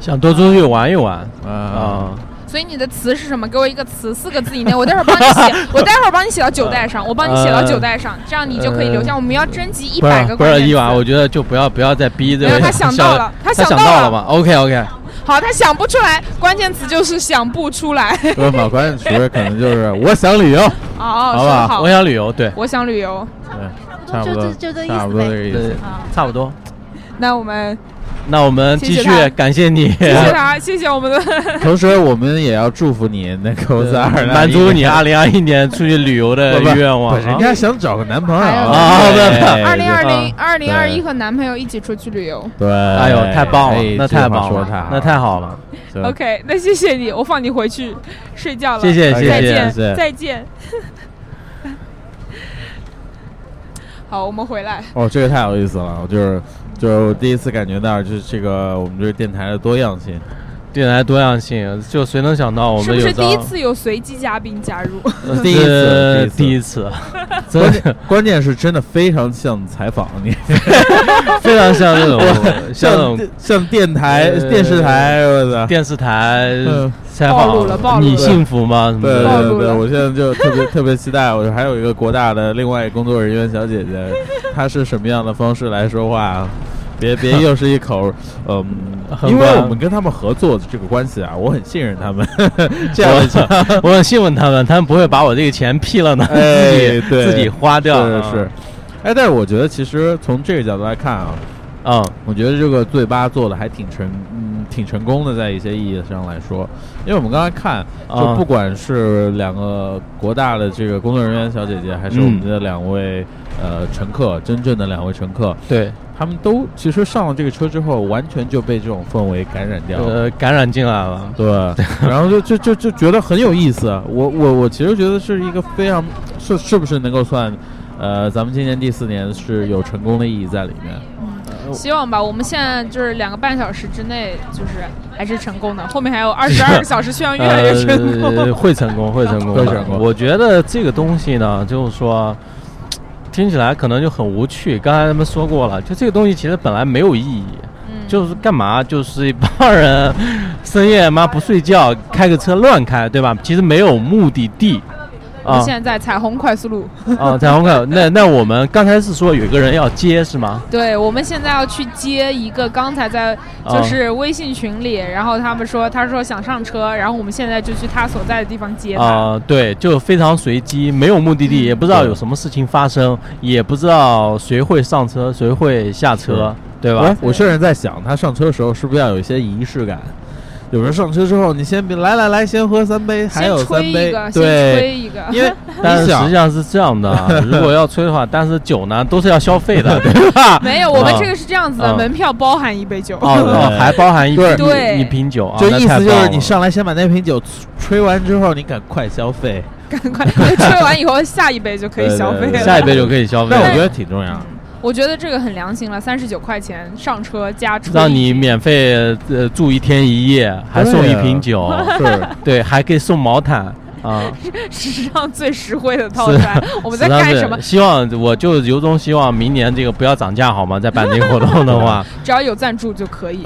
想多出去玩一玩啊，啊。所以你的词是什么？给我一个词，四个字以内，我待会儿帮你写，我待会儿帮你写到九代上，我帮你写到九代上，这样你就可以留下。我们要征集一百个关键是伊娃，我。觉得就不要不要再逼这位没有他想到了他 他想到了想到了嘛？OK OK，好，他想不出来，关键词就是想不出来。不是嘛？关键词可能就是我想旅游，哦，好吧我，想旅游，对我想旅游。对，差不多，就就这意思差不多这个意对思。，差不多。那我们那我们继续谢谢，感谢你，谢谢他，谢谢我们的。同时，我们也要祝福你那个我在二满足你二零二一年出去旅游的愿望不人啊。家想找个男朋友啊二零二零、啊二零二一和男朋友一起出去旅游。对，哎呦，太棒了哎，那太棒了太，那太好了，OK，那谢谢你，我放你回去睡觉了。谢谢谢谢再见，谢谢再见。好，我们回来。哦，这个太有意思了，就是就是我第一次感觉到，就是这个我们这个电台的多样性。电台多样性，就谁能想到我是不是们有朝第一次有随机嘉宾加入？呃第一次第一次，关键关键是真的非常像采访你，非常像那种像像像电台、呃电视台，我操！电视台嗯采暴露了暴访，露了你幸福吗？什么对的对对，我现在就特别 特别期待，我还有一个国大的另外一个工作人员小姐姐，她是什么样的方式来说话？别别 又是一口，嗯，因为我们跟他们合作的这个关系啊，我很信任他们，这样的我我很信任他们，他们不会把我这个钱劈了呢，自哎己对自己花掉。是是，哎，但是我觉得其实从这个角度来看啊，嗯，我觉得这个醉吧做的还挺成，嗯，挺成功的，在一些意义上来说，因为我们刚才看，就啊不管是两个国大的这个工作人员小姐姐，还是我们的两位、呃乘客，真正的两位乘客，对，他们都其实上了这个车之后，完全就被这种氛围感染掉了。呃，感染进来了。对，然后就就就就觉得很有意思。我我我其实觉得是一个非常是是不是能够算，呃，咱们今年第四年是有成功的意义在里面。希望吧，我们现在就是两个半小时之内，就是还是成功的。后面还有 二十二个小时，希望越来越成功。呃，会成功，会成功，会成功我觉得这个东西呢，就是说，听起来可能就很无趣。刚才他们说过了，就这个东西其实本来没有意义，嗯，就是干嘛？就是一帮人深夜妈不睡觉，开个车乱开，对吧？其实没有目的地。我们现在在彩虹快速路。啊，彩虹快，那那我们刚才是说有一个人要接是吗？对，我们现在要去接一个，刚才在啊就是微信群里，然后他们说，他说想上车，然后我们现在就去他所在的地方接他。啊、对，就非常随机，没有目的地，也不知道有什么事情发生，也不知道谁会上车，谁会下车，对吧哎？，我甚至在想，他上车的时候是不是要有一些仪式感？有人上车之后，你先别来来来，先喝三杯，还有三杯对，吹一个，因为 但是实际上是这样的，啊 如果要吹的话，但是酒呢都是要消费的，对吧？没有，我们啊这个是这样子的，啊门票包含一杯酒。哦哦，还包含一对一瓶酒啊，就意思就是你上来先把那瓶酒吹完之后，你赶快消费。赶快吹完以后，下一杯就可以消费了。下一杯就可以消费了，但我觉得挺重要。我觉得这个很良心了，三十九块钱上车加车让你免费呃住一天一夜，还送一瓶酒，对，对，还可以送毛毯啊。史上最实惠的套餐。我们在实际上是干什么？希望我就由衷希望明年这个不要涨价好吗？在办这个活动的话，只要有赞助就可以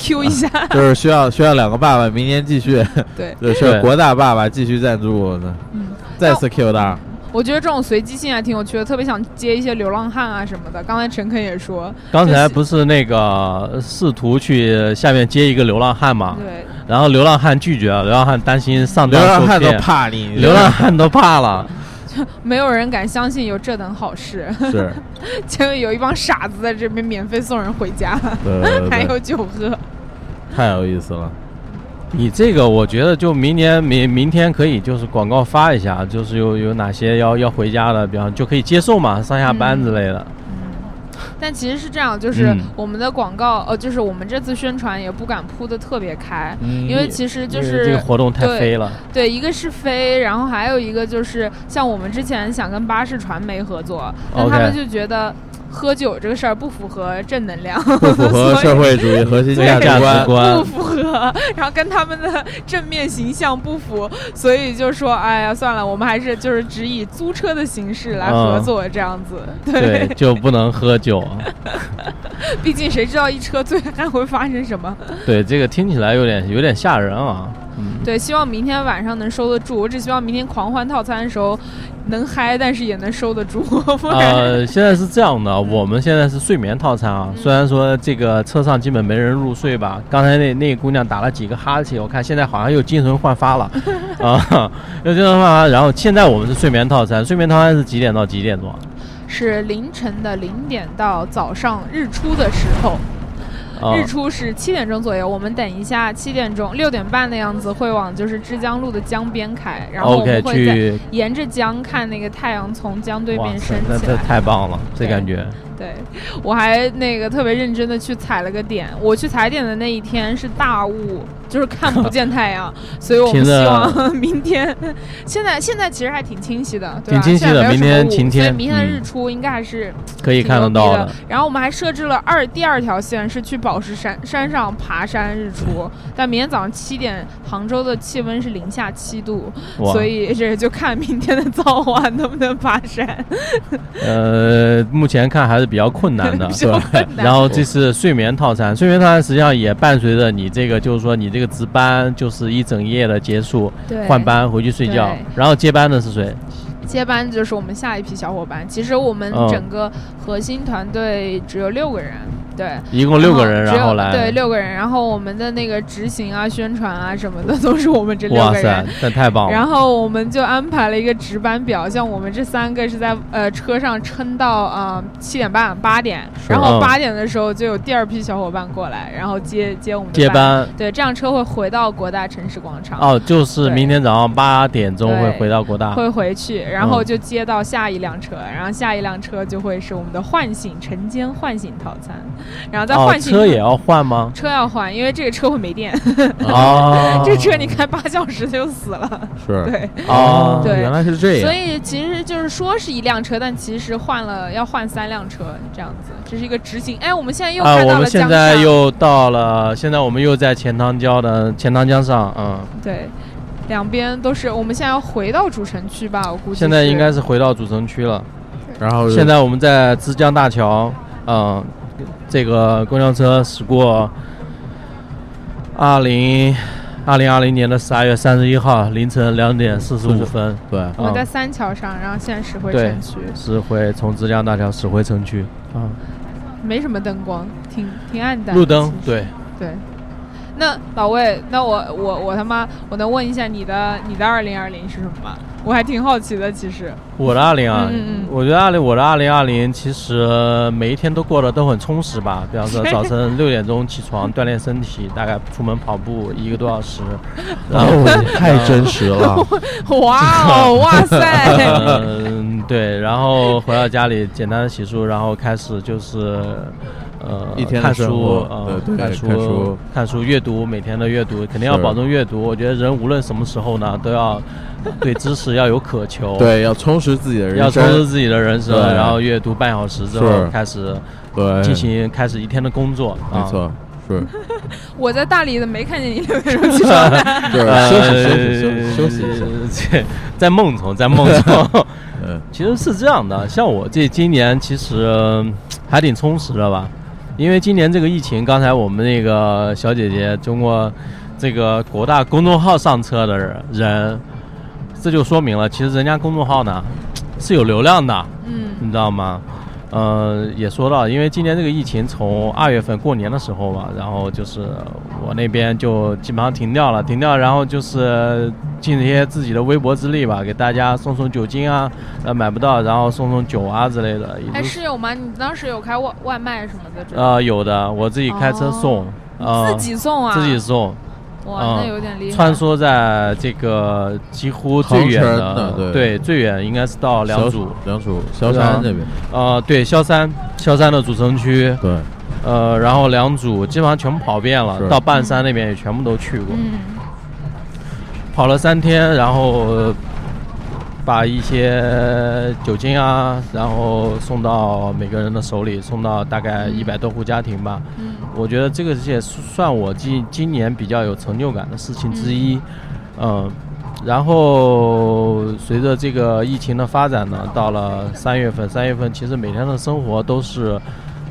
Q 一下。就是需要需要两个爸爸，明年继续，对，就是国大爸爸继续赞助呢，嗯，再次 Q 大。我觉得这种随机性还挺有趣的，特别想接一些流浪汉啊什么的。刚才陈肯也说，刚才不是那个试图去下面接一个流浪汉嘛，对，然后流浪汉拒绝了，流浪汉担心上流当浪汉都，怕你，流浪汉都怕了。没有人敢相信有这等好事，是，结果有一帮傻子在这边免费送人回家，对对 还有酒喝。太有意思了。你这个我觉得就明年明明天可以就是广告发一下，就是有有哪些要要回家的，比方就可以接受嘛，上下班之类的。嗯但其实是这样，就是嗯。我们的广告，呃，就是我们这次宣传也不敢铺的特别开，嗯因为其实就是这个活动太对飞了，对，一个是飞，然后还有一个就是像我们之前想跟巴士传媒合作，但他们就觉得喝酒这个事儿不符合正能量，不符合社会主义核心价价值值观。观 不符合，然后跟他们的正面形象不符，所以就说，哎呀，算了，我们还是就是只以租车的形式来合作这样子。对，就不能喝酒。毕竟谁知道一车醉还会发生什么？对，这个听起来有点有点吓人啊。嗯，对，希望明天晚上能收得住。我只希望明天狂欢套餐的时候能嗨，但是也能收得住。呃，现在是这样的，我们现在是睡眠套餐啊。虽然说这个车上基本没人入睡吧，刚才那那姑娘打了几个哈欠，我看现在好像又精神焕发了 啊，又精神焕发。然后现在我们是睡眠套餐，睡眠套餐是几点到几点钟啊？是凌晨的零点到早上日出的时候。啊日出是七点钟左右，我们等一下七点钟六点半的样子会往就是枝江路的江边开，然后我们会在去，沿着江看那个太阳从江对哇面升起来。太棒了，这感觉。对，我还那个特别认真的去踩了个点。我去踩点的那一天是大雾，就是看不见太阳，所以我们希望 明天，现在现在其实还挺清晰的，对吧？挺清晰的明天晴天所以明天的嗯日出应该还是 可以看得到的。然后我们还设置了二第二条线是去宝石山山上爬山日出，但明天早上七点，杭州的气温是零下七度，所以这就看明天的早晚能不能爬山。呃，目前看还是比较困难的，比较困难然后这是睡眠套餐，睡眠套餐实际上也伴随着你这个，就是说你这个值班就是一整夜的结束，对换班回去睡觉，然后接班的是谁？接班就是我们下一批小伙伴。其实我们嗯整个核心团队只有六个人，对，一共六个人，然后来，对六个人，然后我们的那个执行啊、宣传啊什么的都是我们这六哇塞个人。，那太棒了。然后我们就安排了一个值班表，像我们这三个是在呃车上撑到啊七点半八点，然后嗯。八点的时候就有第二批小伙伴过来，然后接接我们的接班。对，这辆车会回到国大城市广场。哦，就是明天早上八点钟会回到国大。会回去，然后嗯就接到下一辆车，然后下一辆车就会是我们的唤醒晨间唤醒套餐，然后在哦，唤醒、车也要换吗？车要换，因为这个车会没电，哦这车你开八小时就死了。是对，哦对，原来是这样所以其实就是说是一辆车，但其实换了要换三辆车这样子，这是一个执行。哎，我们现在又啊，看到了我们现江上，在又到了，现在我们又在钱塘江的钱塘江上，嗯，对，两边都是。我们现在要回到主城区吧？我估计现在应该是回到主城区了。然后现在我们在枝江大桥，嗯，这个公交车驶过二零二零二零年的十二月三十一号凌晨两点四十五分，对，嗯我们在三桥上，然后现在驶回城区，驶回从浙江大桥驶回城区，啊，没什么灯光，挺挺暗淡的。路灯对。对。那老魏，那我我我他妈，我能问一下你的你的二零二零是什么吗？我还挺好奇的，其实。我的二零二嗯嗯嗯，我觉得二零我的二零二零其实每一天都过得都很充实吧。比方说 早晨六点钟起床锻炼身体，大概出门跑步一个多小时，然后 哦太真实了，哇哦，哇塞！嗯，对，然后回到家里简单的洗漱，然后开始就是。呃，一天看书，呃，看书，看书，阅读，每天的阅读，肯定要保证阅读。我觉得人无论什么时候呢，都要 对知识要有渴求，对，要充实自己的人生，要充实自己的人生，然后阅读半小时之后开始对进行开始一天的工作，啊没错，是，我在大理的没看见你六点钟起床休息休息休息休息 在梦中，在梦中。嗯，其实是这样的，像我这今年其实嗯还挺充实的吧，因为今年这个疫情，刚才我们那个小姐姐通过这个国大公众号上车的人，这就说明了，其实人家公众号呢是有流量的，嗯，你知道吗？呃，也说到，因为今年这个疫情从二月份过年的时候吧，然后就是我那边就基本上停掉了，停掉，然后就是尽一些自己的微薄之力吧，给大家送送酒精啊，呃买不到，然后送送酒啊之类的。也哎，就是有吗？你当时有开外外卖什么的？呃有的，我自己开车送，呃自己送啊？自己送，哇，嗯那有点厉害。穿梭在这个几乎最远的对。对，最远应该是到良渚，良渚萧山这边，呃，对，萧山，萧山的主城区，对，呃，然后良渚基本上全部跑遍了，到半山那边也全部都去过，嗯，跑了三天，然后呃把一些酒精啊，然后送到每个人的手里，送到大概一百多户家庭吧。嗯，我觉得这个也算我今今年比较有成就感的事情之一，嗯。然后随着这个疫情的发展呢，到了三月份，三月份其实每天的生活都是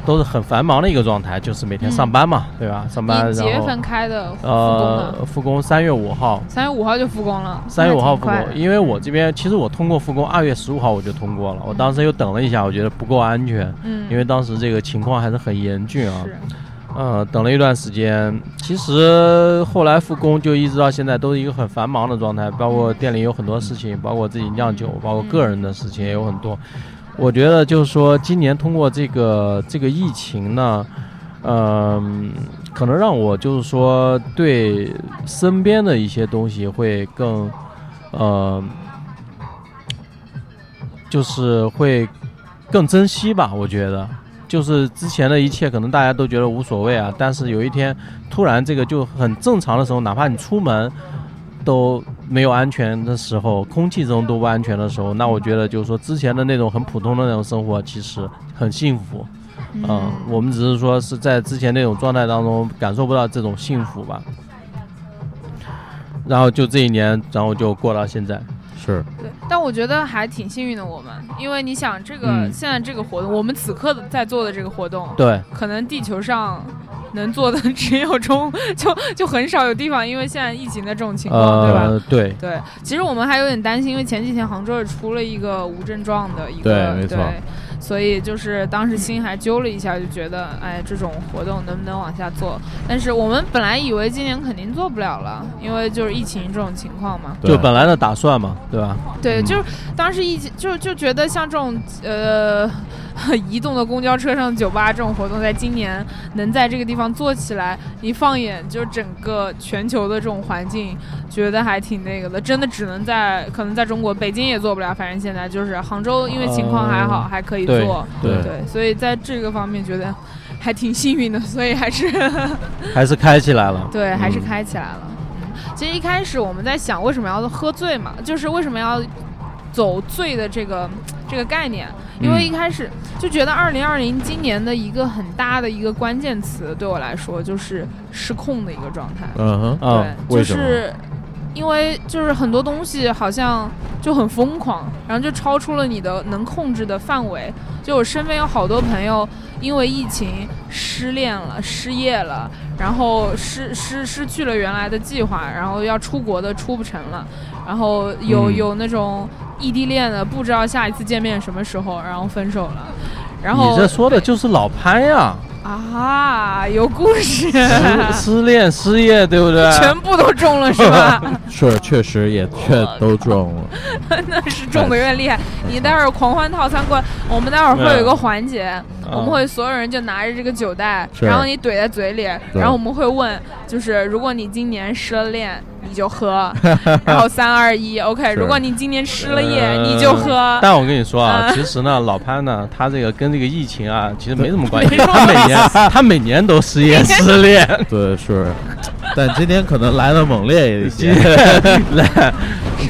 都是很繁忙的一个状态，就是每天上班嘛，对吧？上班，你几月份开的呃？，复工三月五号，三月五号就复工了。三月五号复工因为我这边其实我通过复工，二月十五号我就通过了。我当时又等了一下，我觉得不够安全，嗯，因为当时这个情况还是很严峻啊。是呃，等了一段时间，其实后来复工就一直到现在都是一个很繁忙的状态，包括店里有很多事情，包括自己酿酒，包括个人的事情也有很多。我觉得就是说，今年通过这个这个疫情呢，嗯、可能让我就是说对身边的一些东西会更，呃，就是会更珍惜吧。我觉得，就是之前的一切可能大家都觉得无所谓啊，但是有一天突然这个就很正常的时候，哪怕你出门都没有安全的时候，空气中都不安全的时候，那我觉得就是说之前的那种很普通的那种生活其实很幸福。嗯，我们只是说是在之前那种状态当中感受不到这种幸福吧。然后就这一年，然后就过到现在。是对，但我觉得还挺幸运的，我们，因为你想，这个、嗯现在这个活动，我们此刻在做的这个活动，对，可能地球上能做的 只有中，就就很少有地方，因为现在疫情的这种情况，对吧？呃，对，对，其实我们还有点担心，因为前几天杭州也出了一个无症状的一个，对没错所以就是当时心还揪了一下，就觉得哎，这种活动能不能往下做？但是我们本来以为今年肯定做不了了，因为就是疫情这种情况嘛。对就本来的打算嘛，对吧？对，嗯就是当时疫情就就觉得像这种呃 移动的公交车上酒吧这种活动，在今年能在这个地方做起来，一放眼就整个全球的这种环境，觉得还挺那个的。真的只能在可能在中国，北京也做不了，反正现在就是杭州，因为情况还好，呃还可以做。对对，所以在这个方面觉得还挺幸运的，所以还是 还是开起来了。对，还是嗯开起来了。嗯，其实一开始我们在想为什么要喝醉嘛，就是为什么要走醉的这个这个概念，因为嗯一开始就觉得二零二零今年的一个很大的一个关键词，对我来说就是失控的一个状态。嗯哼，嗯，对，为什么就是因为就是很多东西好像就很疯狂，然后就超出了你的能控制的范围。就我身边有好多朋友因为疫情失恋了、失业了，然后失失失去了原来的计划，然后要出国的出不成了，然后有、嗯有那种异地恋的，不知道下一次见面什么时候，然后分手了。然后你这说的就是老潘呀，啊，有故事，失失恋、失业，对不对？全部都中了是吧？是确实也确都中了，那是中的有点厉害。你待会儿狂欢套餐过来，我们待会儿会有一个环节，我们会所有人就拿着这个酒袋，然后你怼在嘴里，然后我们会问，就是如果你今年失了恋，你就喝，然后三二一，OK。如果你今年失了业，呃你就喝。但我跟你说啊，嗯。其实呢，老潘呢，他这个跟这个疫情啊，其实没什么关系。他每年他每年都失业失恋，对是，但今天可能来的猛烈一些，来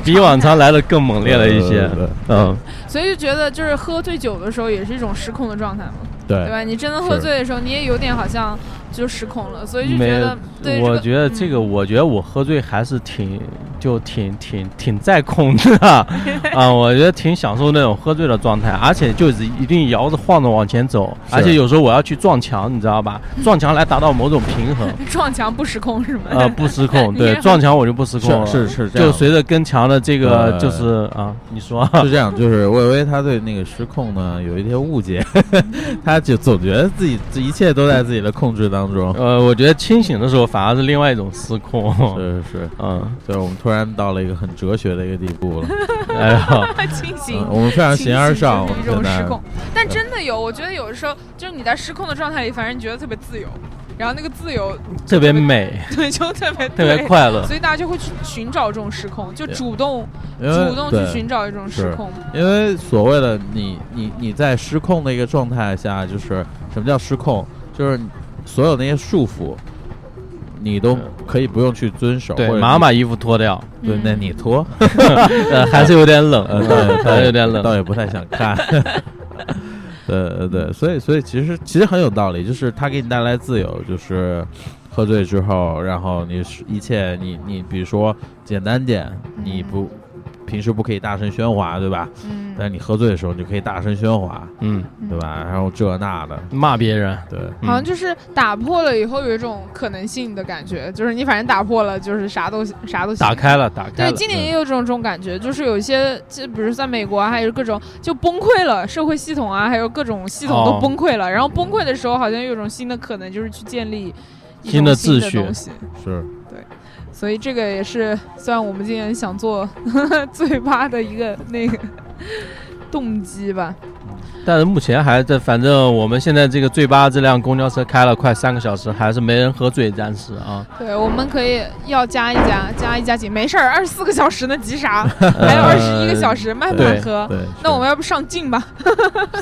比往常来的更猛烈了一些。嗯，所以就觉得，就是喝醉酒的时候也是一种失控的状态嘛，对。对，吧？你真的喝醉的时候，你也有点好像就失控了，所以就没觉得对。我觉得这个，嗯我觉得我喝醉还是挺就挺挺挺在控制的 啊，我觉得挺享受那种喝醉的状态，而且就是一定摇着晃着往前走，而且有时候我要去撞墙，你知道吧？撞墙来达到某种平衡。撞墙不失控是吗？呃，不失控，对，撞墙我就不失控了，是是是这样就随着跟墙的这个就是啊，你说，是这样，就是魏巍他对那个失控呢有一些误解，他就总觉得自己这一切都在自己的控制当中。呃，我觉得清醒的时候反而是另外一种失控，是是。是，嗯，就是我们突然到了一个很哲学的一个地步了。哎呀，清醒嗯，我们非常形而上，我们现在。种失控。但真的有，我觉得有的时候就是你在失控的状态里，反正你觉得特别自由，然后那个自由特别美，对就特别特别快乐，所以大家就会去寻找这种失控，就主动主动去寻找一种失控。因为所谓的你你你在失控的一个状态下，就是什么叫失控？就是所有那些束缚，你都可以不用去遵守。对马上把衣服脱掉，对，那你脱，呃，还是有点冷，呃，倒也 还是有点冷，倒也不太想看。对对对，所以所以其实其实很有道理，就是它给你带来自由，就是喝醉之后，然后你是一切你你比如说简单点，你不平时不可以大声喧哗，对吧？嗯但是你喝醉的时候，你就可以大声喧哗，嗯，对吧？然后这那的，骂别人，对，嗯。好像就是打破了以后有一种可能性的感觉，就是你反正打破了，就是啥都啥都打开了，打开对，今年也有这种这种感觉，就是有一些，就比如在美国啊，还有各种就崩溃了，社会系统啊，还有各种系统都哦。崩溃了。然后崩溃的时候，好像有一种新的可能，就是去建立一新的种新秩序东西。是。所以这个也是，虽然我们今年想做 最吧的一个那个动机吧。但是目前还在，反正我们现在这个醉吧这辆公交车开了快三个小时，还是没人喝醉，暂时啊。对，我们可以要加一加，加一加紧，没事儿，二十四个小时呢，急啥？还有二十一个小时，慢慢喝。对。那我们要不上镜吧？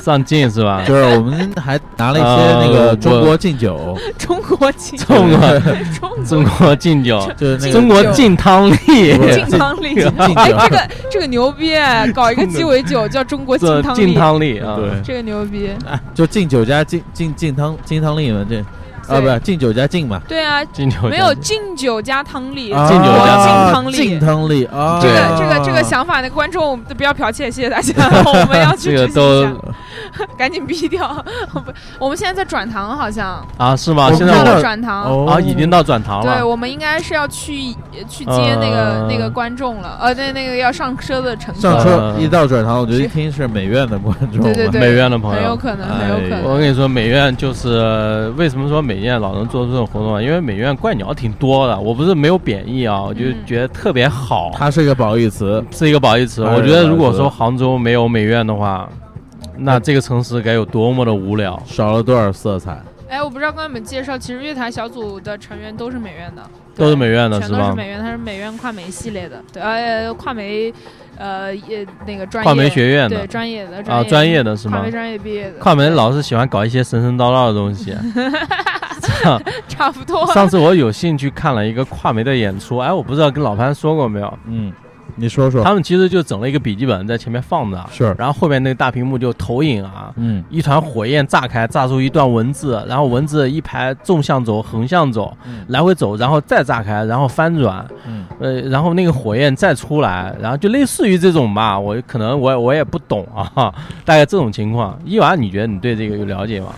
上镜是吧？就是我们还拿了一些呃那个 中国敬酒，中国敬，中国中中国敬酒，就是那个中国敬汤力，敬汤力。敬哎，酒这，个这个牛逼，搞一个鸡尾酒叫中国敬汤力啊。对，这个牛逼。哎，就敬酒加敬敬敬汤敬汤令嘛，这啊，不是敬酒加敬嘛，对啊，敬酒没有敬酒加汤力，啊敬酒加敬汤汤力，敬汤力啊，这个这个这个想法，那观众都不要剽窃，谢谢大家，我们要去这个执行一下都 赶紧逼掉。不，我们现在在转塘，好像。啊是吗？现在转塘。哦。啊已经到转塘了。对，我们应该是要去去接那个、呃。那个观众了，呃，那那个要上车的乘客。上车呃。一到转塘，我觉得一听是美院的观众，对对对，美院的朋友。很有可能，很有可哎。能。我跟你说，美院就是为什么说美院老能做出这种活动啊？因为美院怪鸟挺多的。我不是没有贬义啊，我就嗯觉得特别好，它是一个褒义词，是一个褒义词。哎我觉得如果说杭州没有美院的话，那这个城市该有多么的无聊。少了多少色彩？哎，我不知道跟你们介绍，其实乐坛小组的成员都是美院的，都是美院的全是吗？都是美院，它是美院跨媒系列的，对，呃，跨媒，呃，也那个专业跨媒学院对的专业的啊，专业的是吗跨媒？专业毕业的，跨媒老是喜欢搞一些神神叨叨的东西。差不多。上次我有幸去看了一个跨媒的演出，哎，我不知道跟老潘说过没有？嗯，你说说，他们其实就整了一个笔记本在前面放着，是，然后后面那个大屏幕就投影啊，嗯。一团火焰炸开，炸出一段文字，然后文字一排纵向走、横向走，嗯。来回走，然后再炸开，然后翻转，嗯。呃，然后那个火焰再出来，然后就类似于这种吧，我可能我我也不懂啊，大概这种情况。伊娃，你觉得你对这个有了解吗？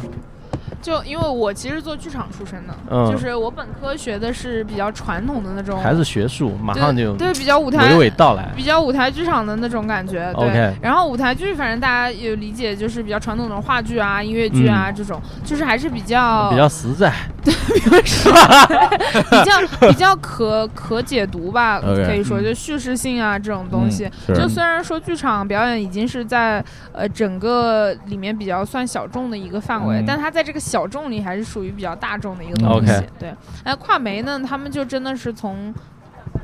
就因为我其实做剧场出身的，嗯就是我本科学的是比较传统的那种，还是学术，马上就对比较舞台娓娓道来。比较舞台剧场的那种感觉，对。OK 然后舞台剧，反正大家有理解，就是比较传统的话剧啊、音乐剧啊、这种，就是还是比较嗯比较实在，比较比较可可解读吧可以说嗯就叙事性啊这种东西。嗯就虽然说剧场表演已经是在呃整个里面比较算小众的一个范围，嗯但它在这个小众里还是属于比较大众的一个东西。对，哎，跨媒呢，他们就真的是从。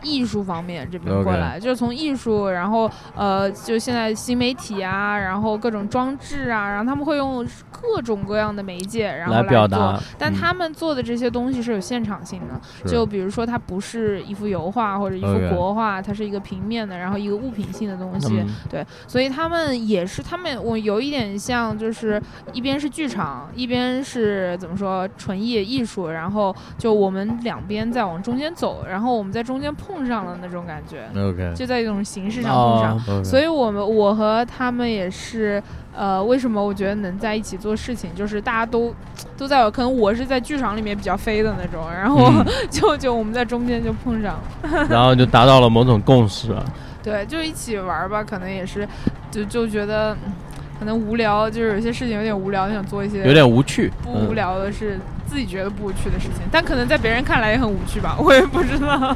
艺术方面这边过来就是从艺术，然后呃，就现在新媒体啊，然后各种装置啊，然后他们会用各种各样的媒介，然后来表做达。但嗯他们做的这些东西是有现场性的，是就比如说它不是一幅油画或者一幅国画，它是一个平面的，然后一个物品性的东西。嗯对，所以他们也是他们，我有一点像，就是一边是剧场，一边是怎么说纯艺艺术，然后就我们两边在往中间走，然后我们在中间碰上了那种感觉，OK，就在一种形式上碰上。所以我们我和他们也是，呃，为什么我觉得能在一起做事情，就是大家都都在，可能我是在剧场里面比较飞的那种，然后嗯 就就我们在中间就碰上了，然后就达到了某种共识。对，就一起玩吧，可能也是，就就觉得。嗯可能无聊，就是有些事情有点无聊，想做一些有点无趣。不无嗯，聊的是自己觉得不无趣的事情，但可能在别人看来也很无趣吧，我也不知道。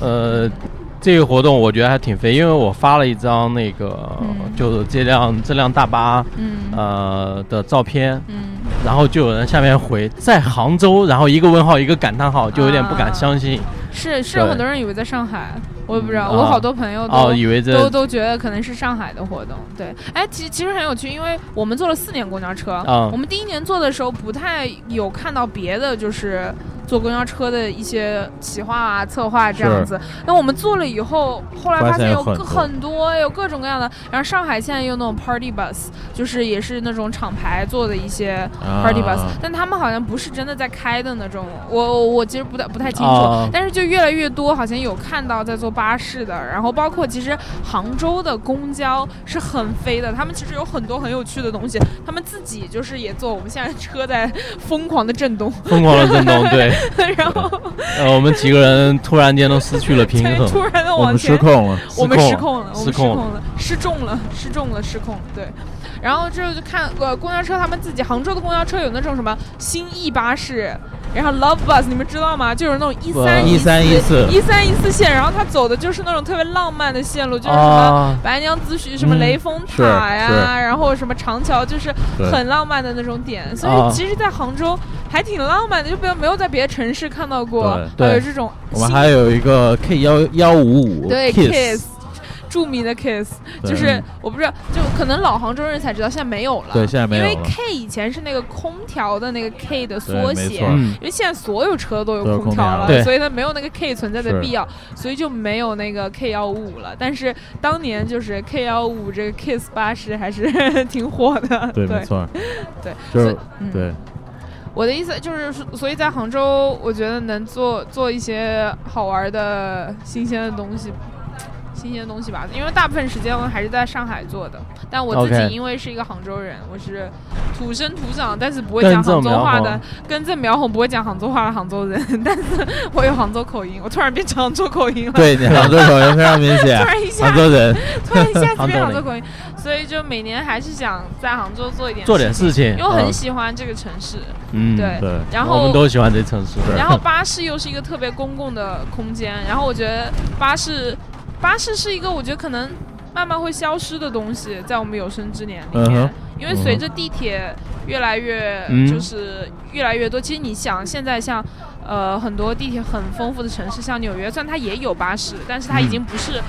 呃，这个活动我觉得还挺飞，因为我发了一张那个、嗯。就是这辆这辆大巴嗯。呃的照片，嗯，然后就有人下面回在杭州，然后一个问号一个感叹号，就有点不敢相信。是是，有很多人以为在上海，我也不知道，我好多朋友都、哦，以为这都都觉得可能是上海的活动，对，哎，其其实很有趣，因为我们坐了四年公交车，嗯。我们第一年坐的时候不太有看到别的，就是坐公交车的一些企划啊、策划这样子。那我们坐了以后，后来发现有很多。有各种各样的，然后上海现在有那种 party bus，就是也是那种厂牌做的一些 party bus，、啊但他们好像不是真的在开的那种，我我我其实不太不太清楚，哦但是就越来越多，好像有看到在坐巴士的，然后包括其实杭州的公交是很飞的，他们其实有很多很有趣的东西，他们自己就是也坐，我们现在车在疯狂的震动，疯狂的震动，对，然后呃，我们几个人突然间都失去了平衡。突然的我们失往前，控了，我们失失控了，我们失失控控了，失重了，失重了，失控了，对。然后之后就看呃公交车，他们自己杭州的公交车有那种什么新意巴士，然后 Love Bus，你们知道吗？就是那种一三一三一四一三一四线，然后它走的就是那种特别浪漫的线路，就是什么啊，白娘子许什么嗯雷峰塔呀，是然后什么长桥，就是很浪漫的那种点。所啊以其实，在杭州还挺浪漫的，就没有没有在别的城市看到过还有这种我们新还有一个 K 幺幺五五对 Kiss，Kiss。著名的 Kiss，就是我不知道，就可能老杭州人才知道，现在没有了。对现在没有因为 K 以前是那个空调的那个 K 的缩写因为现在所有车都有空调了，调了所以它没有那个 K 存在的必要，所以就没有那个 K 幺五了。但是当年就是 K 幺五这个 Kiss 巴士还是 挺火的，对，没错，对，就是嗯。对，我的意思就是，所以在杭州，我觉得能做做一些好玩的、新鲜的东西，新鲜的东西吧。因为大部分时间我还是在上海做的，但我自己因为是一个杭州人，我是土生土长，但是不会讲杭州话的，根正苗红不会讲杭州话的杭州人，但是我有杭州口音，我突然变成杭州口音了。对你 杭州口音非常明显。突，然一下杭州人，突然一下子变杭州口音，所以就每年还是想在杭州做一点做点事情，因为我很嗯喜欢这个城市。嗯，对。然后我们后都喜欢这城市。然后巴士又是一个特别公共的空间，然后我觉得巴士，巴士是一个我觉得可能慢慢会消失的东西，在我们有生之年里面，因为随着地铁越来越嗯。就是越来越多，其实你想现在像。呃，很多地铁很丰富的城市，像纽约，虽然它也有巴士，但是它已嗯。经不是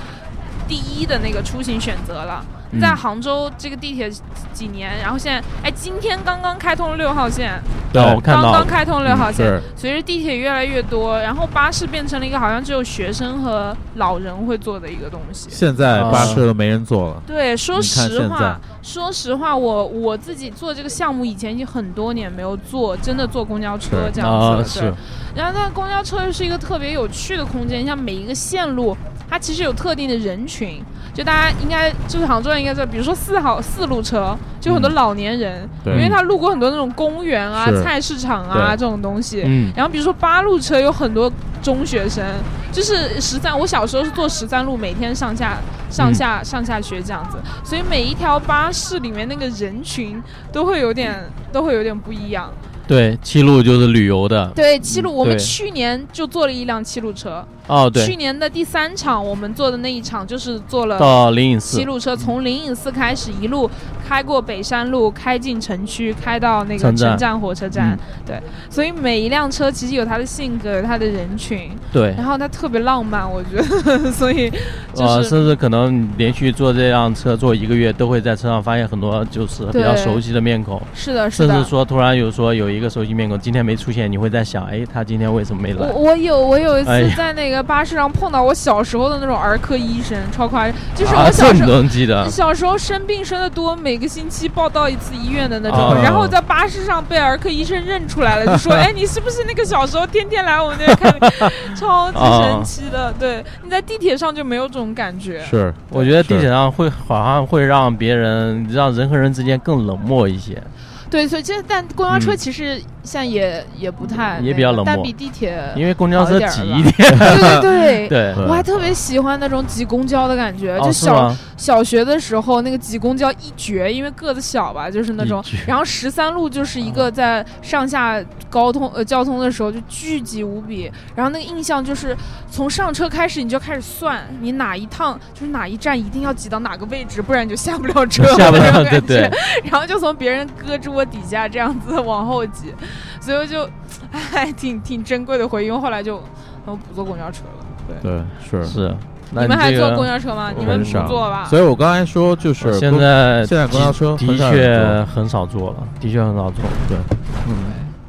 第一的那个出行选择了。嗯。在杭州这个地铁几年，然后现在，哎，今天刚刚开通了六号线，对，我看刚到。刚开通了六号线，是。随着地铁越来越多，然后巴士变成了一个好像只有学生和老人会坐的一个东西。现在巴士都没人坐了，对，说实话，说实话，我我自己做这个项目以前已经很多年没有坐，真的坐公交车这样子了。是，然后那公交车又是一个特别有趣的空间，像每一个线路，它其实有特定的人群，就大家应该就是杭州人应该知道，比如说四号四路车，就很多嗯老年人，对。因为他路过很多那种公园啊、菜市场啊这种东西。嗯，然后比如说八路车有很多中学生，就是十三，我小时候是坐十三路，每天上下上嗯。下、上下学这样子，所以每一条巴士里面那个人群都会有点都会有点不一样。对，七路就是旅游的。对，七路，我们去年就坐了一辆七路车，哦，对去，年的第三场我们坐的那一场就是坐了。到灵隐寺七。路车从灵隐寺开始，一路开过北山路，开进城区，开到那个城站火车站。嗯对，所以每一辆车其实有它的性格，有它的人群，对，然后它特别浪漫，我觉得，所以就呃，甚至可能连续坐这辆车坐一个月，都会在车上发现很多就是比较熟悉的面孔，是的，是的。甚至说突然有说有一个熟悉面孔今天没出现，你会在想，哎，他今天为什么没来我？我有我有一次在那个巴士上碰到我小时候的那种儿科医生，超夸张，就是啊我小时候小时候生病生的多，每个星期报到一次医院的那种，哦然后在巴士上被儿科医生认出来了，就说：“ 哎，你是不是那个小时候天天来我们那边看病？” 超级神奇的。对，你在地铁上就没有这种感觉。是我觉得地铁上会好像会让别人让人和人之间更冷漠一些。对，所以这但公交车嗯其实现在也也不太也比较冷漠比地铁因为公交车挤一点，对对 对。对，我还特别喜欢那种挤公交的感觉，哦就小？小学的时候那个挤公交一绝，因为个子小吧，就是那种。然后十三路就是一个在上下高通呃交通的时候就巨挤无比，然后那个印象就是从上车开始你就开始算你哪一趟就是哪一站一定要挤到哪个位置，不然你就下不了车下不了那种对感觉对。然后就从别人胳肢窝底下这样子往后挤，所以我就还挺挺珍贵的回忆。因为后来就我不坐公交车了。对，对是是，那你们还坐公交车吗？你们不坐吧？所以我刚才说就是现在现在公交车的确很少坐了，的确很少坐。对，嗯，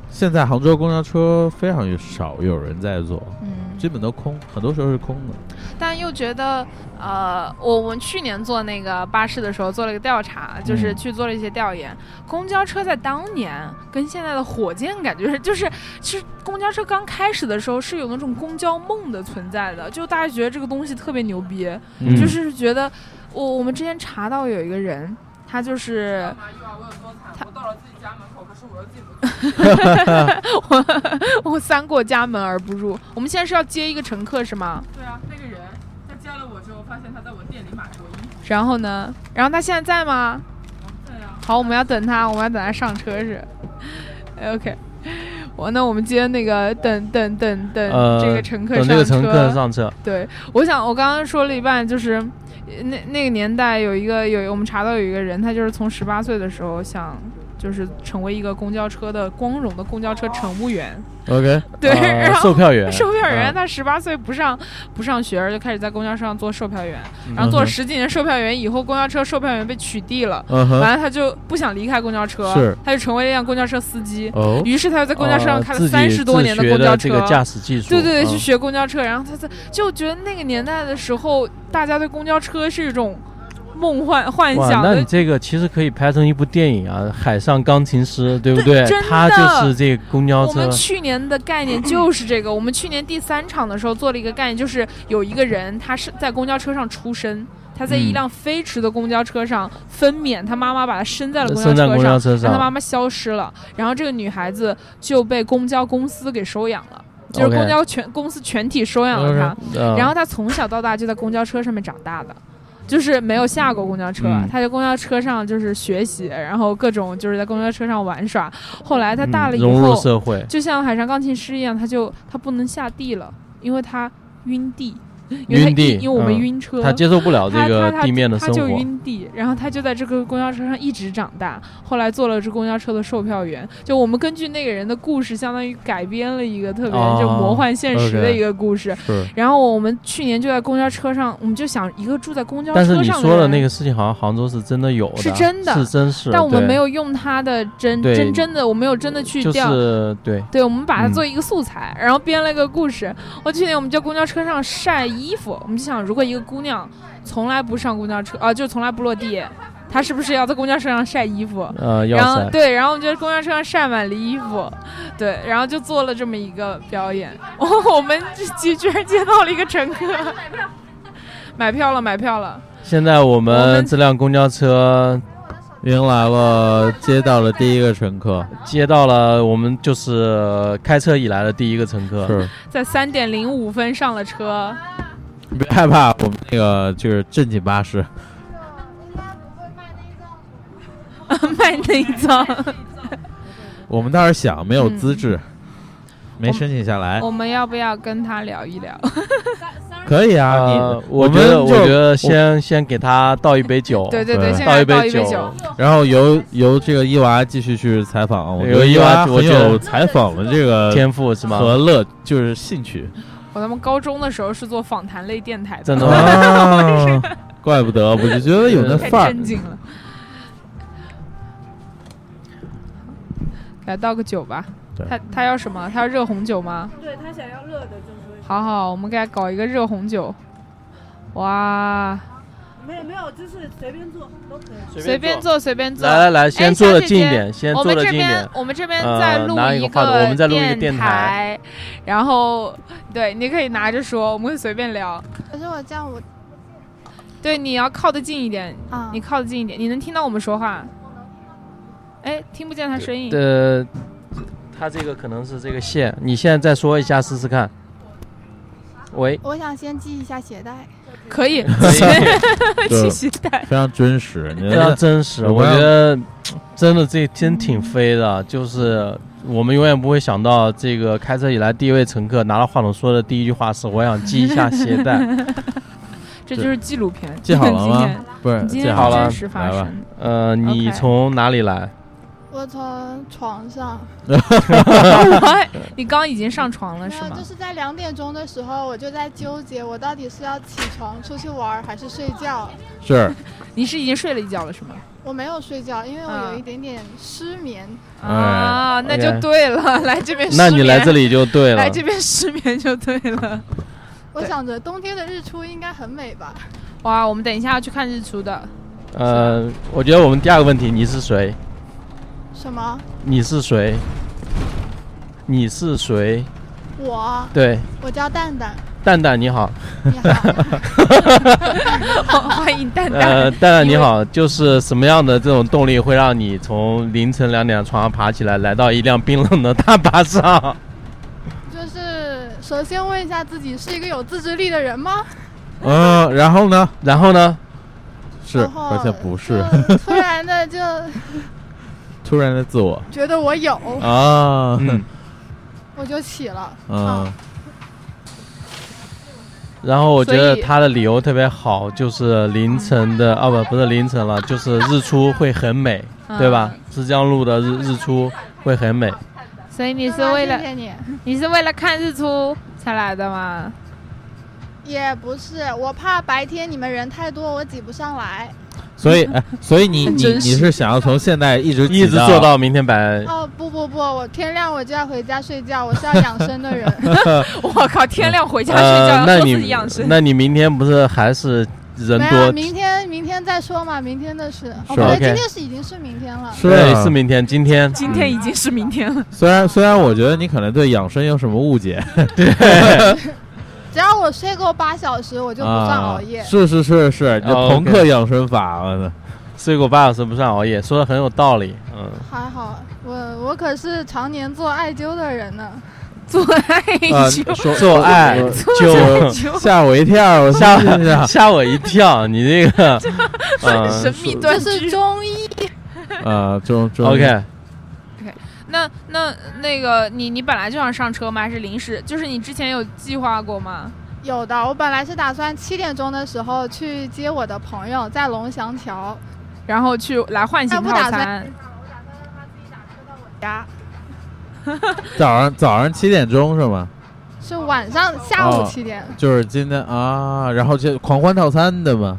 现在杭州公交车非常少有人在坐，嗯，基本都空，很多时候是空的。但又觉得，呃，我我们去年做那个巴士的时候做了一个调查，就是嗯去做了一些调研。公交车在当年跟现在的火箭感觉是，就是其实公交车刚开始的时候是有那种公交梦的存在的，就大家觉得这个东西特别牛逼，嗯就是觉得我我们之前查到有一个人，他就是。他到了自己家门口，可是我又进不去。我我三过家门而不入。我们现在是要接一个乘客是吗？对啊，那个人发现他在我店里买过衣服。然后呢？然后他现在在吗？在啊，好，我们要等他，我们要等他上车是。OK，我那我们接那个等等等等、呃，这个乘客上车。这个乘客上车，对，我想我刚刚说了一半，就是呃那那个年代有一个有我们查到有一个人，他就是从十八岁的时候想就是成为一个公交车的光荣的公交车乘务员。OK，对，呃然后售票员，售票员，嗯。他十八岁不上不上学就开始在公交车上做售票员，嗯然后做了十几年售票员以后，公交车售票员被取缔了，完了他就不想离开公交车，是。他就成为了一辆公交车司机。哦，于是他就在公交车上开了三十多年的公交车，这个驾驶技术，对对对，嗯。去学公交车，然后他在就觉得那个年代的时候，大家对公交车是一种梦幻幻，想的那你这个其实可以拍成一部电影啊，《海上钢琴师》，对不对？他就是这个公交车我们，去年的概念就是这个。我们去年第三场的时候做了一个概念，就是有一个人他是在公交车上出生，他在一嗯辆飞驰的公交车上分娩，他妈妈把他生在了公交车上，交车上。让他妈妈消失了，然后这个女孩子就被公交公司给收养了。就是公交全公司全体收养了她，嗯然后她从小到大就在公交车上面长大的，就是没有下过公交车，嗯。她在公交车上就是学习，然后各种就是在公交车上玩耍。后来他大了以嗯融入后，社会，就像海上钢琴师一样，他就他不能下地了，因为他晕地，因为他晕地因为我们嗯晕车，他接受不了这他他个地面的他就生活。晕地，然后他就在这个公交车上一直长大，后来做了这公交车的售票员。就我们根据那个人的故事，相当于改编了一个特别哦就魔幻现实的一个故事。是然后我们去年就在公交车上，我们就想一个住在公交车上的是你说的那个事情，好像杭州是真的有的，是真的是真实。但我们没有用他的真真真的，我没有真的去就调。是对，对，我们把它嗯做一个素材，然后编了一个故事。我去年我们在公交车上晒衣服，我们就想，如果一个姑娘从来不上公交车，啊、就从来不落地，她是不是要在公交车上晒衣服？呃。然后对，然后我们就在公交车上晒满了衣服，对，然后就做了这么一个表演。哦我们居居然接到了一个乘客，买票了，买票了。现在我们这辆公交车迎来了接到了第一个乘客，接到了我们就是开车以来的第一个乘客。是在三点零五分上了车，别害怕，我们那个就是正经巴士，卖内脏。我们倒是想没有嗯资质，没申请下来，我们要不要跟他聊一聊？可以啊，呃你我觉得我觉得先先给他倒一杯酒，对对对，先倒一杯酒。然后由由这个伊娃继续去采访，我觉由伊得伊娃娃我很有采访的这个天赋是吗？和乐，就是兴趣。我他们高中的时候是做访谈类电台的，真的吗？啊，怪不得，我就觉得有那 太范儿震。惊了。来倒个酒吧。他他要什么？他要热红酒吗？对他想要热的，就是好好，我们给他搞一个热红酒。哇，没有没有，就是随便做都可以。随便坐随便坐。来来来，先哎坐的近一点，先坐们这边的近一点。我们这边呃在录拿一个我们在录一个电台台，然后对，你可以拿着说，我们会随便聊。可是我这样我对，你要靠得近一点，啊你靠得近一点，你能听到我们说话。哎，听不见他声音。呃，他这个可能是这个线，你现在再说一下试试看。喂，我想先系一下鞋带。可以，对系鞋带。非常真实，非常真实，我觉得 真的这真挺飞的，就是我们永远不会想到，这个开车以来第一位乘客拿了话筒说的第一句话是：“我想系一下鞋带。这就是纪录片。记好了吗？不是记好了来吧。”呃，你从哪里来？我从床上，的。你刚已经上床了是吗，就？是在两点钟的时候，我就在纠结，我到底是要起床出去玩还是睡觉。是 你是已经睡了一觉了是吗？我没有睡觉，因为我啊有一点点失眠。哎啊，那就对了，来这边失那。你来这里就对了来。这边失眠就对了。我想着冬天的日出应该很美吧？哇，我们等一下要去看日出的。呃，我觉得我们第二个问题，你是谁？什么？你是谁？你是谁？我对，我叫蛋蛋，蛋蛋你好。你 好。欢迎蛋蛋。呃，蛋蛋你好，就是什么样的这种动力会让你从凌晨两点的床上爬起来，来到一辆冰冷的大巴上？就是首先问一下自己是一个有自制力的人吗？嗯，然后呢？然后呢？是，而且不是，突然的就突然的自我觉得我有，啊，嗯，我就起了。嗯，然后我觉得他的理由特别好，就是凌晨的啊不不是凌晨了，就是日出会很美，嗯对吧？枝江路的日日出会很美。所以你是为了谢谢你，你是为了看日出才来的吗？也不是，我怕白天你们人太多，我挤不上来。所以，哎，所以你你你是想要从现在一直一直做到明天白。哦不不不，我天亮我就要回家睡觉，我是要养生的人。我靠，天亮回家睡觉那说自己你养生。那你明天不是还是人多？明天明明天再说嘛，明天的事。哦，对，今天是已经是明天了。是对，啊是明天，今天今天已经是明天了。虽然虽然我觉得你可能对养生有什么误解，只要我睡够八小时，我就不算熬夜。啊是是是是，你哦朋克养生法，我的睡够八小时不算熬夜，说的很有道理。嗯，还好，我我可是常年做艾灸的人呢。做爱啊灸，说做艾灸。就 吓我一跳，我吓吓我一跳，你这个，嗯。神秘端是。中医，啊，中中，OK，那那那个你你本来就想上车吗？还是临时？就是你之前有计划过吗？有的。我本来是打算七点钟的时候去接我的朋友，在龙翔桥。然后去来唤醒套餐不打算让他自己打车到我。家 早上早上七点钟是吗？是晚上下午哦七点。就是今天啊，然后就狂欢套餐的嘛，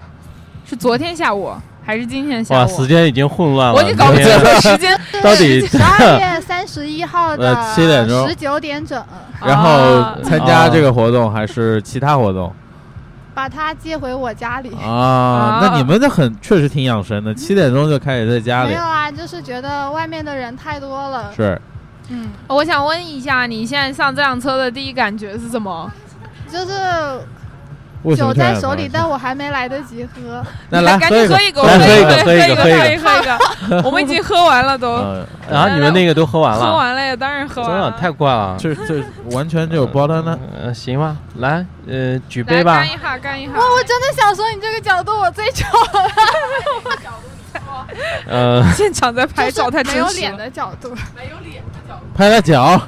是昨天下午还是今天下午哇，午？时间已经混乱了。我已经搞不清楚时间。到底十二 月三十一号的呃7点钟十九点整，然啊后参加这个活动还是其他活动把他接回我家里。啊？那你们这很确实挺养生的，七点钟就开始在家里没有，啊，就是觉得外面的人太多了。是嗯，我想问一下，你现在上这辆车的第一感觉是什么？就是酒在手里，但我还没来得及喝。那来赶紧喝一个，来我喝一个喝一个，喝喝一个。我们已经喝完了都，呃，然后你们那个都喝完了喝，完了呀，当然喝真的完了。太怪了。这这完全就包单单。呃，行吧，来，呃，举杯吧干。一下，干一下。哇，我真的想说，你这个角度我最丑了，呃，现场在拍照，太没有脸的角度，没有脸。的角度。拍了脚，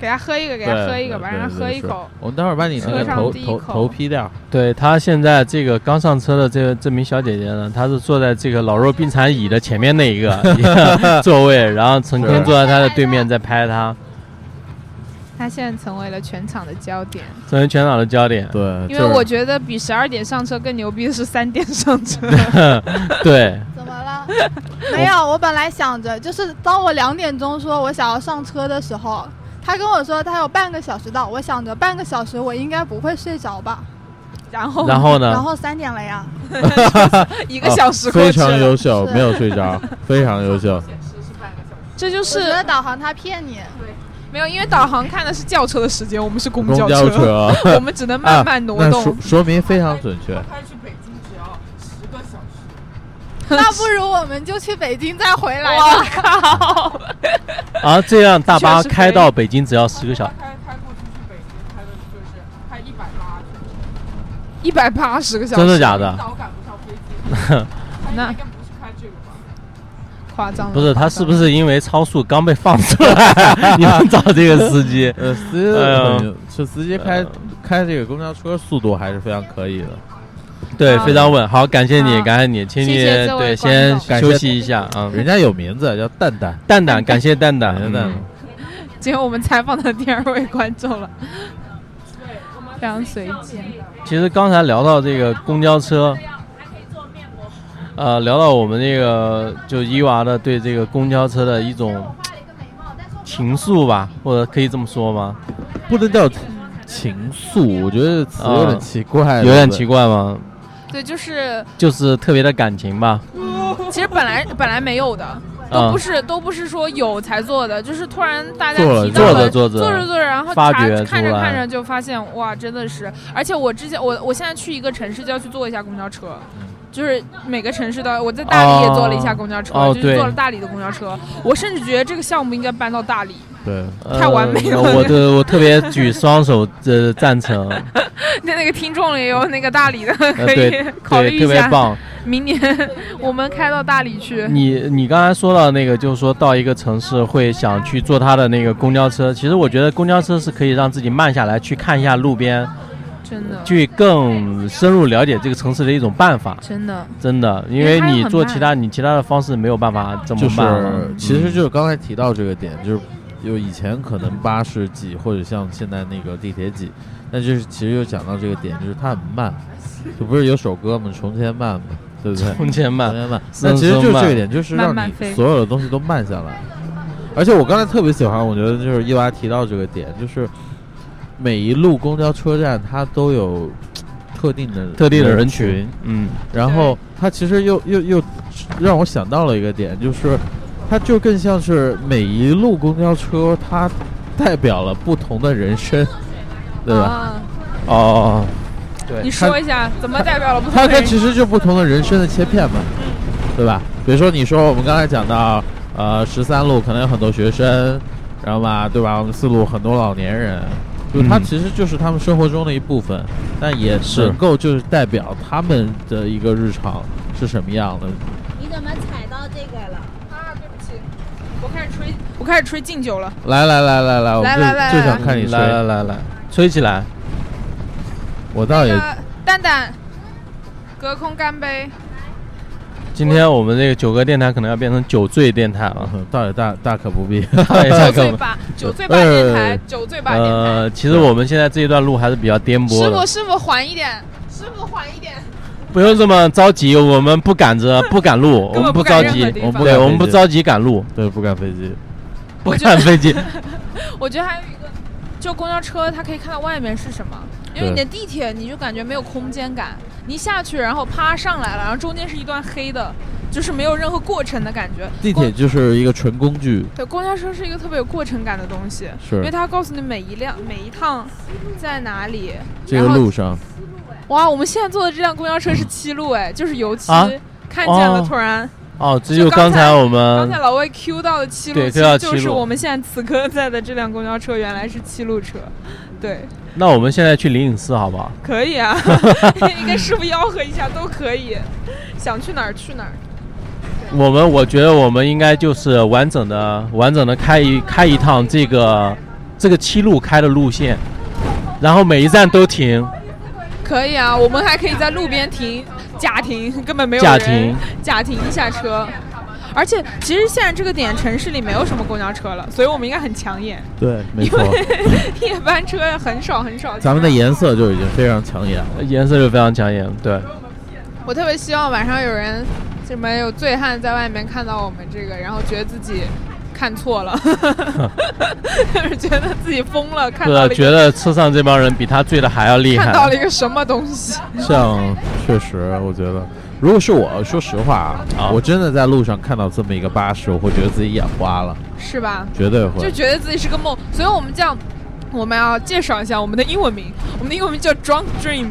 给他喝一个，给他喝一个吧，让喝一口。我们待会儿把你那个头头头劈掉。对他现在这个刚上车的这个这名小姐姐呢，她是坐在这个老弱病残椅的前面那一个一 个座位，然后陈坤坐在她的对面在拍她，他现在成为了全场的焦点，成为全场的焦点。对，因为我觉得比十二点上车更牛逼的是三点上车。对，怎么了？没有，我本来想着，就是当我两点钟说我想要上车的时候，他跟我说他有半个小时到，我想着半个小时我应该不会睡着吧。然后然后呢？然后三点了呀，一个小时啊非常过去了，优秀，没有睡着，非常优秀。这就我觉是导航他骗你。没有，因为导航看的是轿车的时间，我们是公公交交车，我们只能慢慢挪啊那说动。说明非常准确。那不如我们就去北京再回来哇吧。靠！啊，这样大巴开到北京只要十个小时。开开过去去北京，开的就是开一百八一百八十个小时，真的假的？那夸张了。不是，他是不是因为超速刚被放出来？你们找这个司机？呃，司机哎呦很是司机开开这个公交车速度还是非常可以的。对，非常稳。好，感谢你，感谢你，请你对先休息一下啊。人家有名字叫蛋蛋，蛋蛋，感谢蛋蛋 蛋蛋嗯。今天我们采访的第二位观众了，非常随机。其实刚才聊到这个公交车，呃，聊到我们这个就伊娃的对这个公交车的一种情愫吧，或者可以这么说吗？不能叫情愫，我觉得词有点奇怪，有点奇。怪吗？对，就是就是特别的感情吧。其实本来本来没有的，都啊不是都不是说有才做的，就是突然大家提到了做着做着做着做着，然后发查看着看着就发现哇，真的是！而且我之前我我现在去一个城市就要去坐一下公交车。就是每个城市的，我在大理也坐了一下公交车，就是坐了大理的公交车。我甚至觉得这个项目应该搬到大理，对，太完美了呃我的我特别举双手呃赞成，那那个听众也有那个大理的，呃可以 考虑一下。特别棒。明年 我们开到大理去。你你刚才说到那个，就是说到一个城市会想去坐他的那个公交车，其实我觉得公交车是可以让自己慢下来，去看一下路边，真的，去更深入了解这个城市的一种办法。真的，真的，因因为为你做其他你其他的方式没有办法这么就是慢。其实嗯就是刚才提到这个点，就是有以前可能巴士挤或者像现在那个地铁挤，那就是其实又讲到这个点，就是它很慢，就不是有首歌吗？从前慢嘛，对不对？从前慢从前慢，那其实就是这个点，就是让你所有的东西都慢下来。而且我刚才特别喜欢，我觉得就是伊娃提到这个点，就是每一路公交车站它都有特定的 特定的人群群，，嗯，然后它其实又又又让我想到了一个点，就是它就更像是每一路公交车，它代表了不同的人生，对吧？啊，哦，对你说一下怎么代表了不同它它其实就不同的人生的切片嘛，对吧？比如说你说我们刚才讲到，呃，十三路可能有很多学生，然后吧，对吧？我们四路很多老年人，就它嗯其实就是他们生活中的一部分，但也是能够就是代表他们的一个日常是什么样的。你怎么踩到这个了？啊，对不起，我开始吹，我开始吹敬酒了。来来来来来，我来来来就想看你吹。来来来来，吹起来，我倒也那个蛋蛋，隔空干杯。今天我们这个九哥电台可能要变成酒醉电台了，嗯倒也大大可不必。太酒 可不醉吧，酒醉吧电台，酒醉吧电台。呃，其实我们现在这一段路还是比较颠簸的师傅，，师傅缓一点，师傅缓一点。不用这么着急，我们不赶着不赶路，我们不着急我们不赶我们不着急赶路，对，不赶飞机。不赶飞机。我觉得还有一个，就公交车，它可以看到外面是什么。因为你的地铁，你就感觉没有空间感，你一下去，然后啪上来了，然后中间是一段黑的，就是没有任何过程的感觉。地铁就是一个纯工具，对，公交车是一个特别有过程感的东西，是因为它告诉你每一辆每一趟在哪里。这个路上，哇，我们现在坐的这辆公交车是七路，哎，就是油漆，啊看见了，哦突然。哦，这就就刚才我们刚才老魏 Q 到的七路，对就是我们现在此刻在的这辆公交车，原来是七路车。对，那我们现在去灵隐寺好不好？可以啊，你跟师傅吆喝一下都可以，想去哪儿去哪儿。我们我觉得我们应该就是完整的完整的开一开一趟这个这个七路开的路线，然后每一站都停，可以啊，我们还可以在路边停，假停，根本没有人假停，假停下车。而且其实现在这个点城市里没有什么公交车了，所以我们应该很抢眼，对，没错，夜班车很少很少。咱们的颜色就已经非常抢眼了。颜色就非常抢眼。对，我特别希望晚上有人什么有醉汉在外面看到我们这个，然后觉得自己看错了，就是觉得自己疯了，看到了对，觉得车上这帮人比他醉的还要厉害看到了。一个什么东西。像确实，我觉得，如果是我，说实话啊，啊我真的在路上看到这么一个巴士，我会觉得自己眼花了，是吧？绝对会。就觉得自己是个梦，所以我们这样，我们要介绍一下我们的英文名，我们的英文名叫 Drunk Dream，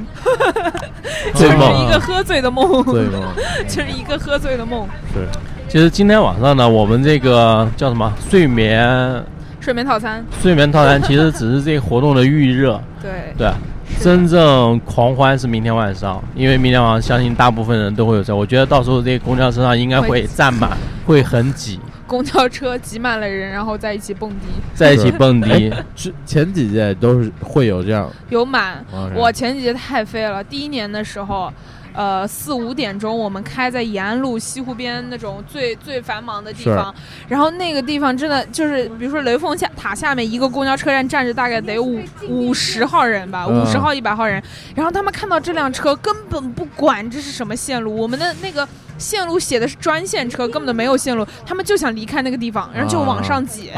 就是一个喝醉的梦，对吗？就是一个喝醉的梦。是，其实今天晚上呢，我们这个叫什么睡眠睡眠套餐，睡眠套餐，其实只是这个活动的预热。对，对，真正狂欢是明天晚上，因为明天晚上相信大部分人都会有车。我觉得到时候这个公交车上应该会站满，会很挤，公交车挤满了人，然后在一起蹦迪，在一起蹦迪。是前几届都是会有这样。有满。我前几届太废了，第一年的时候。呃，四五点钟我们开在延安路西湖边那种最最繁忙的地方，然后那个地方真的就是，比如说雷峰下塔下面一个公交车站站着大概得五五十号人吧，嗯。五十号一百号人，然后他们看到这辆车根本不管这是什么线路，我们的那个线路写的是专线车，根本就没有线路，他们就想离开那个地方，然后就往上挤。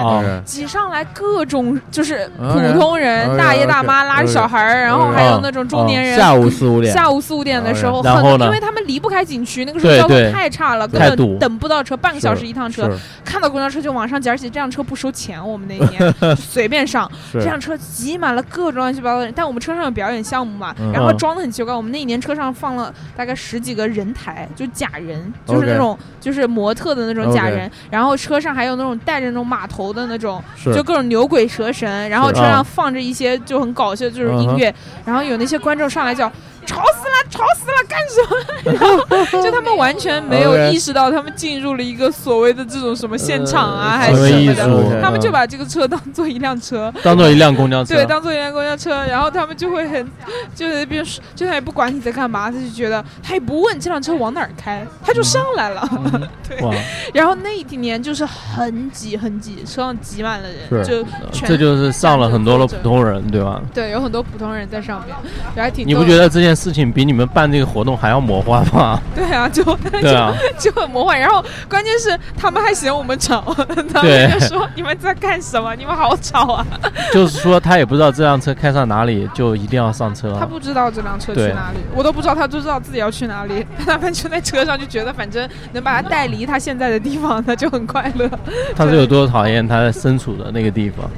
挤上来各种就是普通人、大爷大妈拉着小孩儿，然后还有那种中年人。下午四五点，下午四五点的时候然后呢因为他们离不开景区，那个时候交通太差了，根本等不到车，半个小时一趟车。看到公交车就往上挤，而且这辆车不收钱，我们那一年 随便上。这辆车挤满了各种乱七八糟的人，但我们车上有表演项目嘛，嗯然后装的很奇怪。我们那一年车上放了大概十几个人台，就假人，就是那种就是模特的那种假人。然后车上还有那种带着那种马头的那种，就各种牛鬼蛇神。然后车啊上放着一些就很搞笑，就是音乐。然后有那些观众上来叫。吵死了，吵死了，干什么？然 后就他们完全没有意识到，他们进入了一个所谓的这种什么现场啊，呃还是什么的。他们就把这个车当做一辆车，当做一辆公交车。对，当做一辆公交车，然后他们就会很，就是那边就他也不管你在干嘛，他就觉得他也不问这辆车往哪儿开，他就上来了。对，哇，然后那一年就是很挤很挤，车上挤满了人，是就全这就是上了很多的普通人，对吧？对，有很多普通人在上面，也还挺。你不觉？得这件事情比你们办这个活动还要魔幻吗？对啊，就对啊，就 很魔幻。然后关键是他们还嫌我们吵，他们就说你们在干什么？你们好吵啊！就是说他也不知道这辆车开上哪里，就一定要上车。他不知道这辆车去哪里，我都不知道，他就知道自己要去哪里。他们就在车上就觉得反正能把他带离他现在的地方，他就很快乐。他是有多讨厌他身处的那个地方。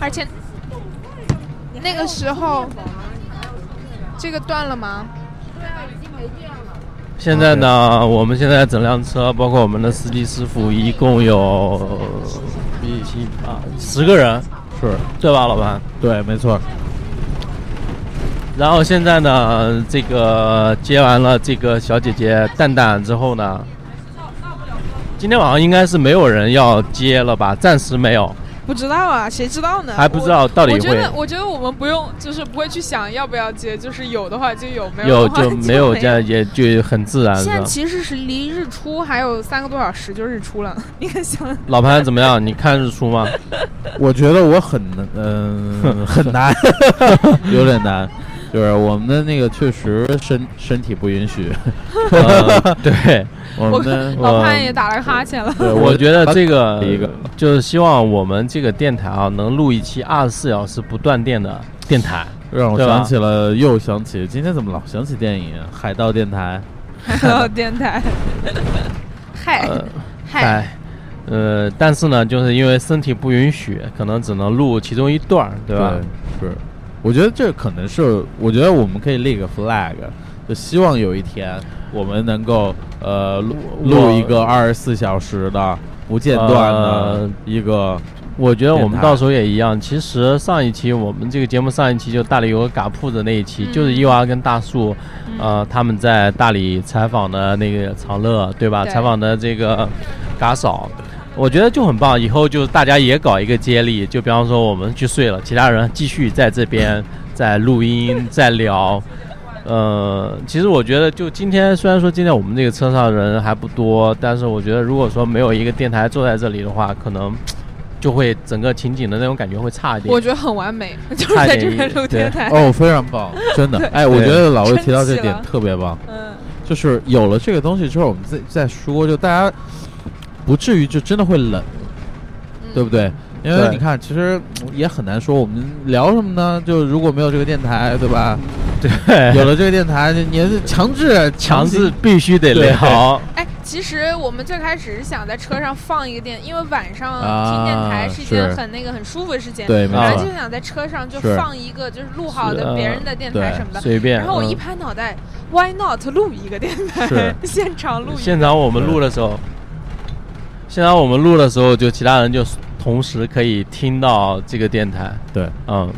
而且那个时候，这个断了吗？对啊，已经没电了现在呢，我们现在整辆车，包括我们的司机师傅，一共有一七八十个人，是对吧，老板？对，没错。然后现在呢，这个接完了这个小姐姐蛋蛋之后呢，今天晚上应该是没有人要接了吧？暂时没有。不知道啊，谁知道呢？还不知道到底我觉得，会我觉得我们不用，就是不会去想要不要接，就是有的话就有，没有的话就没有，这样也就很自然现在。其实是离日出还有三个多小时就日出了，你看想老潘怎么样？你看日出吗？我觉得我很嗯、很难，有点难。就是我们的那个确实身身体不允许，呃 对，我们的老潘也打了个哈欠了。对我觉得这个一个。就是希望我们这个电台啊，能录一期二十四小时不断电的电台。让我想起了，又想起今天怎么老想起电影《海盗电台。海盗电台，嗨呃嗨，嗨，呃，但是呢，就是因为身体不允许，可能只能录其中一段儿，》，对吧？是，我觉得这可能是，我觉得我们可以立个 flag，就希望有一天我们能够呃录录一个二十四小时的不间断的呃一个。我觉得我们到时候也一样。其实上一期我们这个节目上一期就大理有个嘎铺子那一期，嗯就是伊娃跟大树，呃，他们在大理采访的那个长乐，对吧？对采访的这个嘎嫂，我觉得就很棒。以后就大家也搞一个接力，就比方说我们去睡了，其他人继续在这边在录音在聊。呃，其实我觉得，就今天虽然说今天我们这个车上人还不多，但是我觉得如果说没有一个电台坐在这里的话，可能就会整个情景的那种感觉会差一点。我觉得很完美，就是差点在这边录对电台。哦，非常棒，真的。哎，我觉得老魏提到这点特别棒，嗯，就是有了这个东西之后，我们再再说，就大家不至于就真的会冷，对不对？因为你看，其实也很难说我们聊什么呢？就如果没有这个电台，对吧？对，有了这个电台，你是强制强制必须得聊。哎，其实我们最开始是想在车上放一个电，因为晚上啊听电台是一件很那个很舒服的事情。对本来就想在车上就放一个就是录好的别人的电台什么的。随便。然后我一嗯拍脑袋，Why not 录一个电台？现场录一个。现场我们录的时候，现在我们录的时候，就其他人就同时可以听到这个电台。对，嗯，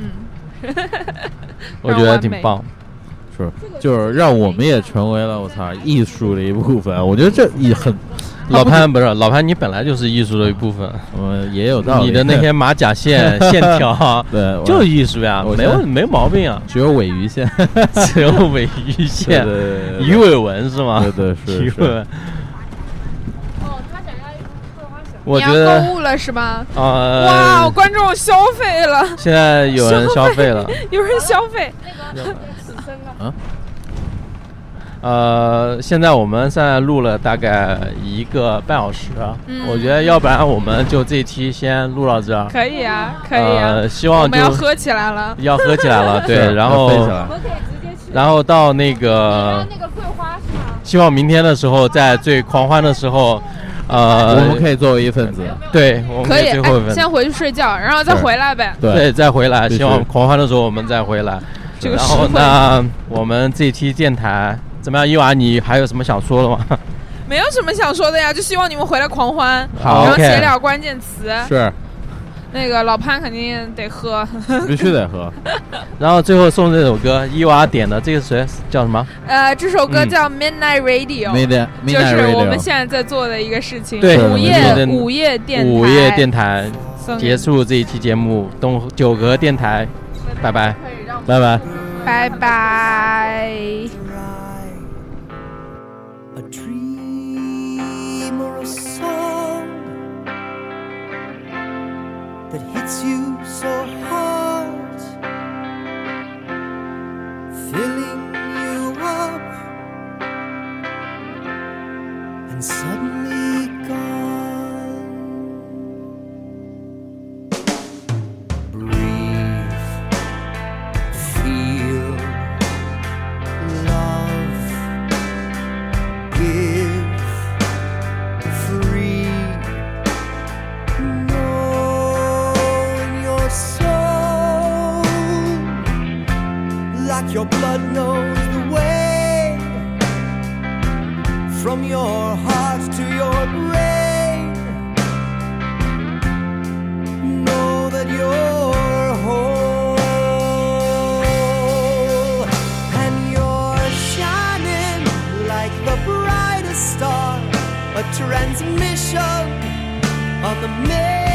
嗯，我觉得挺棒。是，就是让我们也成为了我操艺术的一部分。我觉得这也很，老潘不是老潘，你本来就是艺术的一部分。嗯，也有道理。你的那些马甲线 线条，对，就是艺术呀，没问没毛病啊，只有尾鱼线，只有尾鱼线、鱼尾纹是吗？对对是是鱼尾纹。哦，他想要一个桂花小我觉你要得购物了是吧？呃，哇，观众消费了，现在有人消费了。有人消费。那个死生啊，呃，现在我们现在录了大概一个半小时，嗯我觉得要不然我们就这期先录到这儿。可以啊，可以啊。呃，希望就们要喝起来了。要喝起来了，对，然后。然后到那个要，那个桂花是吗？希望明天的时候，在最狂欢的时候，呃，我们可以作为一份子。对，我们可以，哎最后一，份，先回去睡觉，然后再回来呗。对，再回来，希望狂欢的时候我们再回来。这个然后呢，我们这期电台怎么样？伊娃，你还有什么想说的吗？没有什么想说的呀，就希望你们回来狂欢，好然后写点关键词。是，那个老潘肯定得喝，必须得喝。然后最后送这首歌，伊娃点的，这个谁叫什么？呃，这首歌嗯叫 Midnight Radio，、Midnight 就 Midnight 是我们现在在做的一个事情。对午夜午夜电台，午夜电台结束这一期节目，东九格电台，拜拜。拜拜。拜拜。hits you so hard, filling you up, and suddenly. Your blood knows the way from your heart to your brain. Know that you're whole and you're shining like the brightest star, a transmission on the. Main